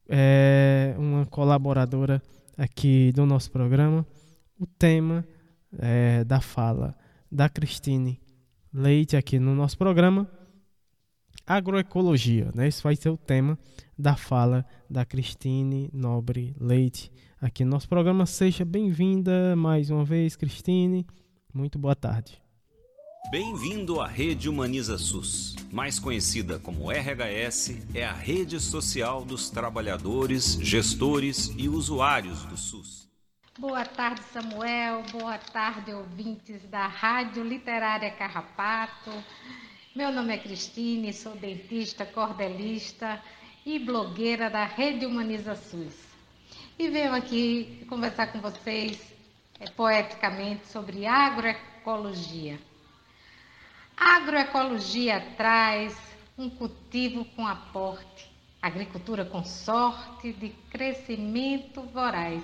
é uma colaboradora aqui do nosso programa. O tema é, da fala da Cristine Leite aqui no nosso programa, agroecologia, né? Esse vai ser o tema da fala da Cristine Nobre Leite aqui no nosso programa. Seja bem-vinda mais uma vez, Cristine. Muito boa tarde. Bem-vindo à Rede Humaniza SUS. Mais conhecida como RHS, é a rede social dos trabalhadores, gestores e usuários do SUS. Boa tarde, Samuel. Boa tarde, ouvintes da Rádio Literária Carrapato. Meu nome é Cristine, sou dentista, cordelista e blogueira da Rede Humaniza SUS. E venho aqui conversar com vocês eh, poeticamente sobre agroecologia. Agroecologia traz um cultivo com aporte, agricultura com sorte de crescimento voraz,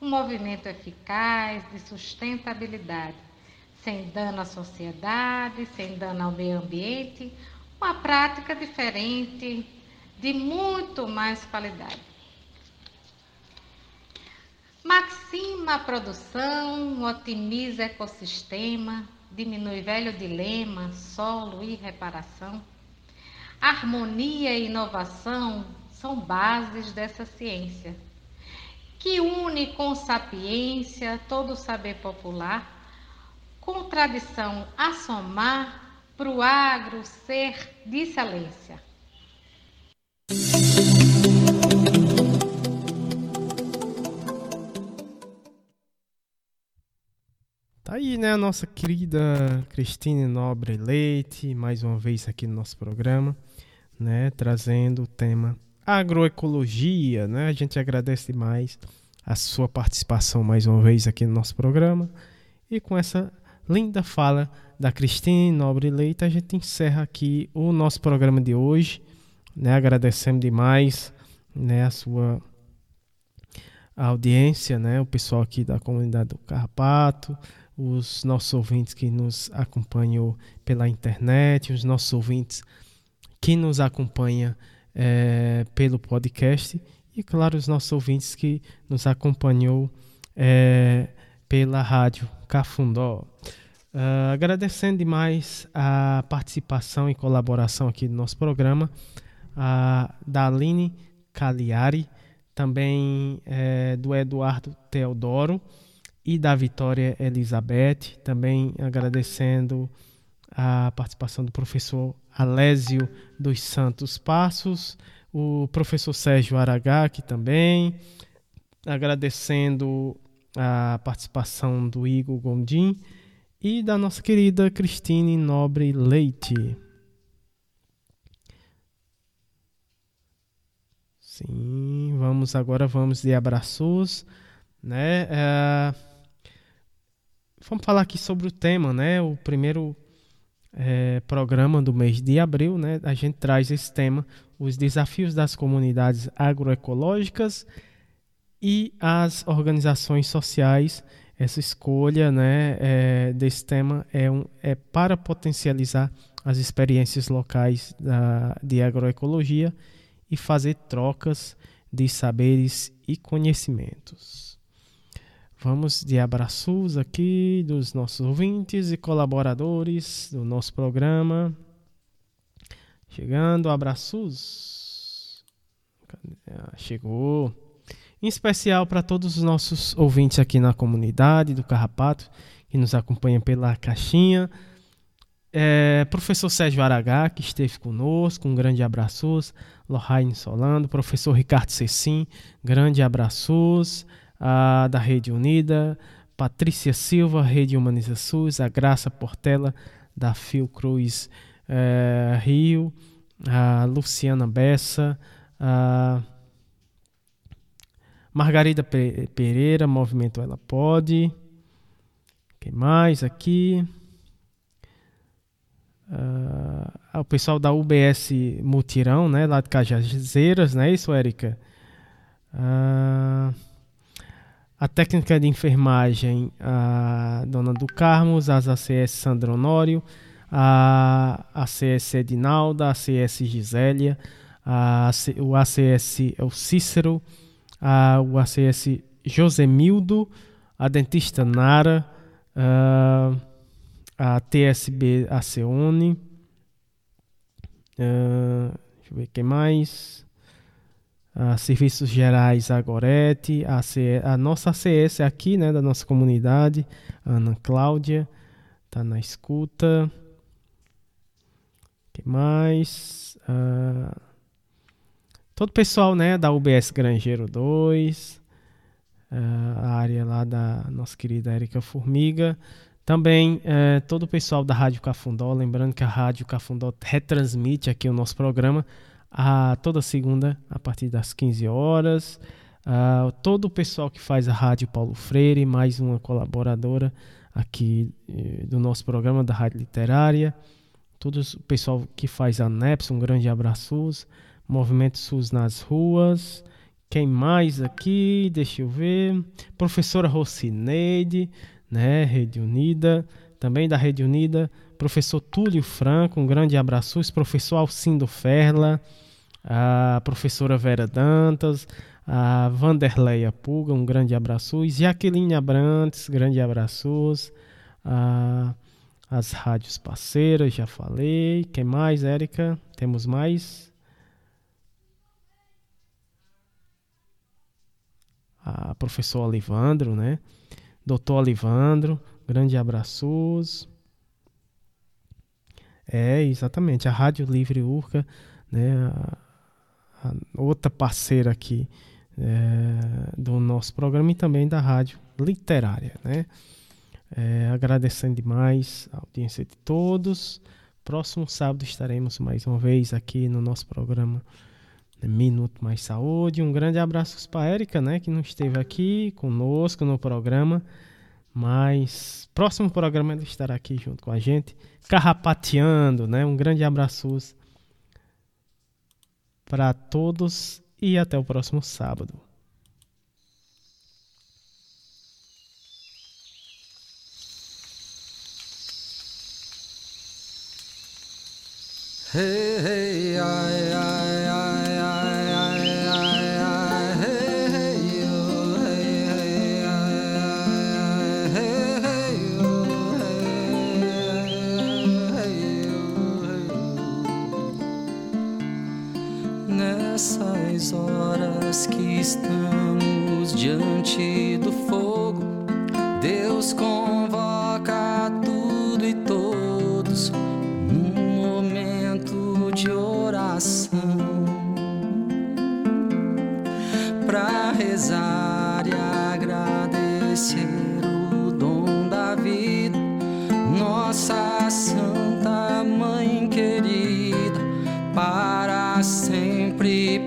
um movimento eficaz de sustentabilidade, sem dano à sociedade, sem dano ao meio ambiente, uma prática diferente de muito mais qualidade. Maxima a produção, otimiza ecossistema, diminui velho dilema, solo e reparação. Harmonia e inovação são bases dessa ciência, que une com sapiência todo o saber popular, com tradição a somar para o agro ser de excelência. Aí, né, a nossa querida Cristine Nobre Leite, mais uma vez aqui no nosso programa, né, trazendo o tema agroecologia, né? A gente agradece demais a sua participação mais uma vez aqui no nosso programa. E com essa linda fala da Cristine Nobre Leite, a gente encerra aqui o nosso programa de hoje, né? Agradecemos demais, né, a sua audiência, né, o pessoal aqui da comunidade do Carrapato, os nossos ouvintes que nos acompanham pela internet, os nossos ouvintes que nos acompanham é, pelo podcast e, claro, os nossos ouvintes que nos acompanhou é, pela rádio Cafundó. Uh, agradecendo demais a participação e colaboração aqui do nosso programa, a da Aline Cagliari, também é, do Eduardo Teodoro e da Vitória Elizabeth, também agradecendo a participação do professor Alésio dos Santos Passos, o professor Sérgio Aragaki também, agradecendo a participação do Igor Gondim e da nossa querida Cristine Nobre Leite. Sim, vamos agora vamos de abraços, né? É, vamos falar aqui sobre o tema, né? O primeiro é, programa do mês de abril, né? A gente traz esse tema, os desafios das comunidades agroecológicas e as organizações sociais. Essa escolha, né, é, desse tema é, um, é para potencializar as experiências locais da, de agroecologia e fazer trocas de saberes e conhecimentos. Vamos de abraços aqui dos nossos ouvintes e colaboradores do nosso programa. Chegando, abraços. Ah, chegou. Em especial para todos os nossos ouvintes aqui na comunidade do Carrapato, que nos acompanham pela caixinha é, professor Sérgio Aragá, que esteve conosco, um grande abraços. Lohane Solano, professor Ricardo Cecim, grande abraços. A, da Rede Unida, Patrícia Silva, Rede Humaniza SUS, a Graça Portela, da Fiocruz é, Rio, a Luciana Bessa, a Margarida Pereira, Movimento Ela Pode. Quem mais aqui? Uh, o pessoal da UBS Mutirão, né, lá de Cajazeiras, não é isso, Érica? Uh, a técnica de enfermagem, a Dona do Carmos, as ACS Sandro Honório, a ACS Edinalda, a ACS Gisélia, a, o ACS é o Cícero, a, o ACS Josemildo, a dentista Nara, uh, a TSB Aceone, deixa eu ver quem mais, a Serviços Gerais Agorete, a, C, a nossa ACS aqui, né, da nossa comunidade, Ana Cláudia, tá na escuta, que mais, uh, todo o pessoal, né, da UBS Grangeiro 2, uh, a área lá da nossa querida Érica Formiga, também é, todo o pessoal da Rádio Cafundó, lembrando que a Rádio Cafundó retransmite aqui o nosso programa a toda segunda a partir das 15 horas. Todo o pessoal que faz a Rádio Paulo Freire, mais uma colaboradora aqui eh, do nosso programa da Rádio Literária. Todos o pessoal que faz a NEPS, um grande abraço. Movimento SUS nas ruas. Quem mais aqui? Deixa eu ver. Professora Rocineide, né? Rede Unida. Também da Rede Unida. Professor Túlio Franco, um grande abraço. Professor Alcindo Ferla. A professora Vera Dantas. A Vanderleia Puga, um grande abraço. Jaqueline Abrantes, grande abraços. A as rádios parceiras, já falei. Quem mais, Érica? Temos mais? A professor Olivandro, né? Doutor Olivandro, grande abraços. É, exatamente, a Rádio Livre Urca, né? Outra parceira aqui é, do nosso programa e também da Rádio Literária, né? É, agradecendo demais a audiência de todos. Próximo sábado estaremos mais uma vez aqui no nosso programa né, Minuto Mais Saúde. Um grande abraço para a Érica, né, que não esteve aqui conosco no programa. Mas próximo programa ele estará aqui junto com a gente, carrapateando, né? Um grande abraço para todos e até o próximo sábado. Hey, hey, ay, Nessas horas que estamos diante do fogo, Deus convoca tudo e todos num momento de oração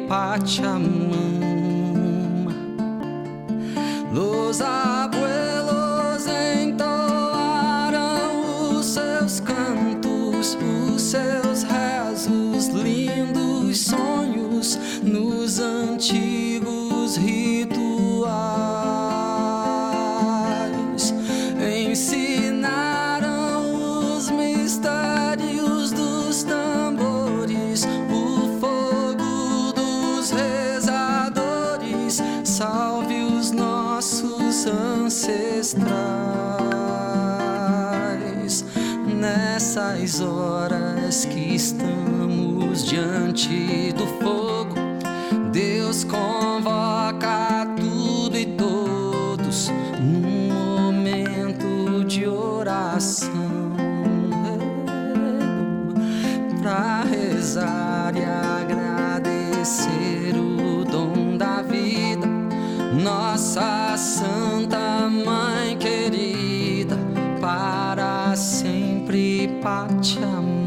Pachamama. Los abuelos entoaram os seus cantos, os seus rezos, lindos sonhos nos antigos horas que estamos diante do fogo. Deus convoca tudo e todos num momento de oração para rezar e agradecer o dom da vida, nossa Santa Mãe querida, para sempre Pachamama. Los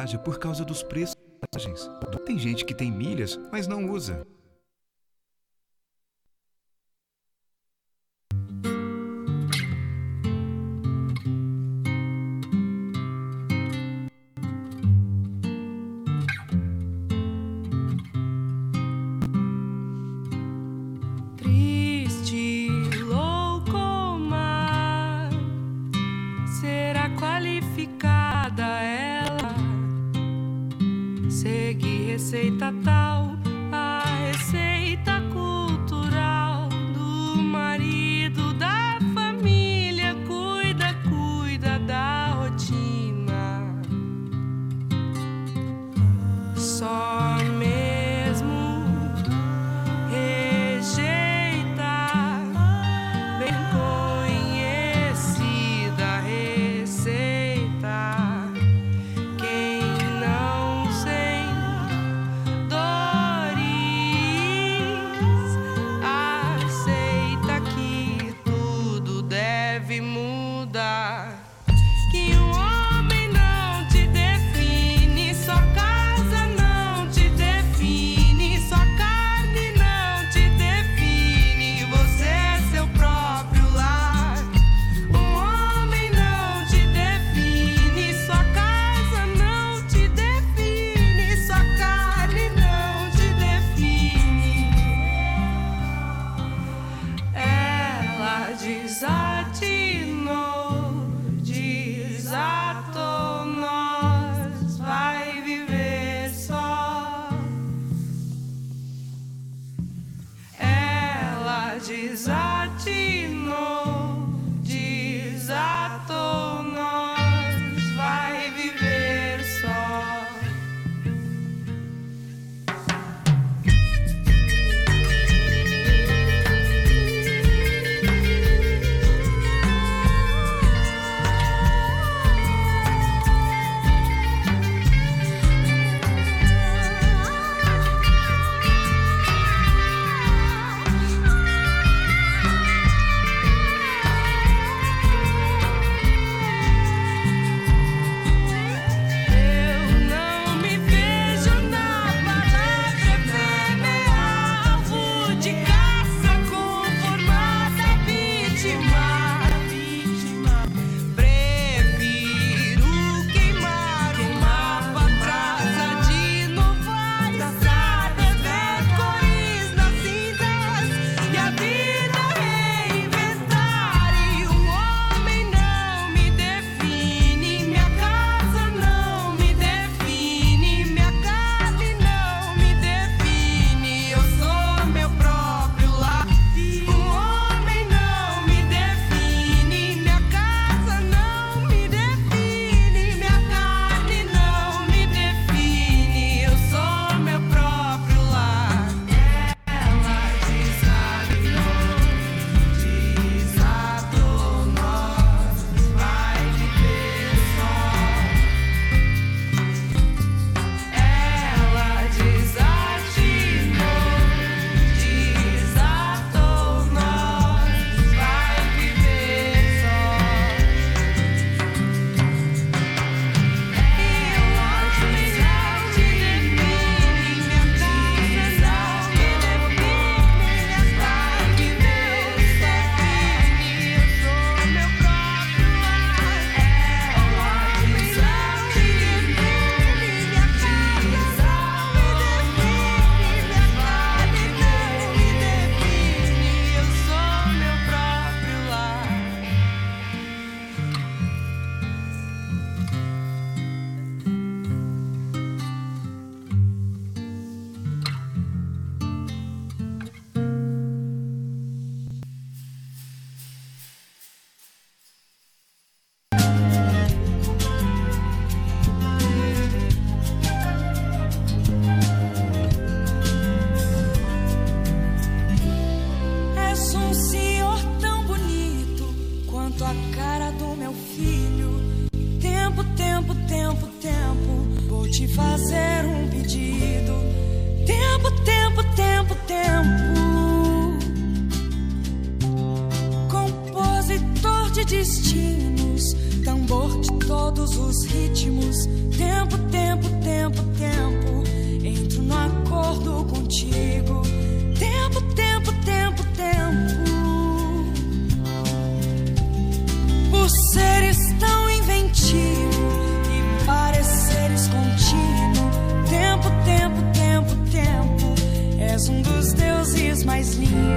viaja por causa dos preços. Tem gente que tem milhas, mas não usa. aceita tá sleep.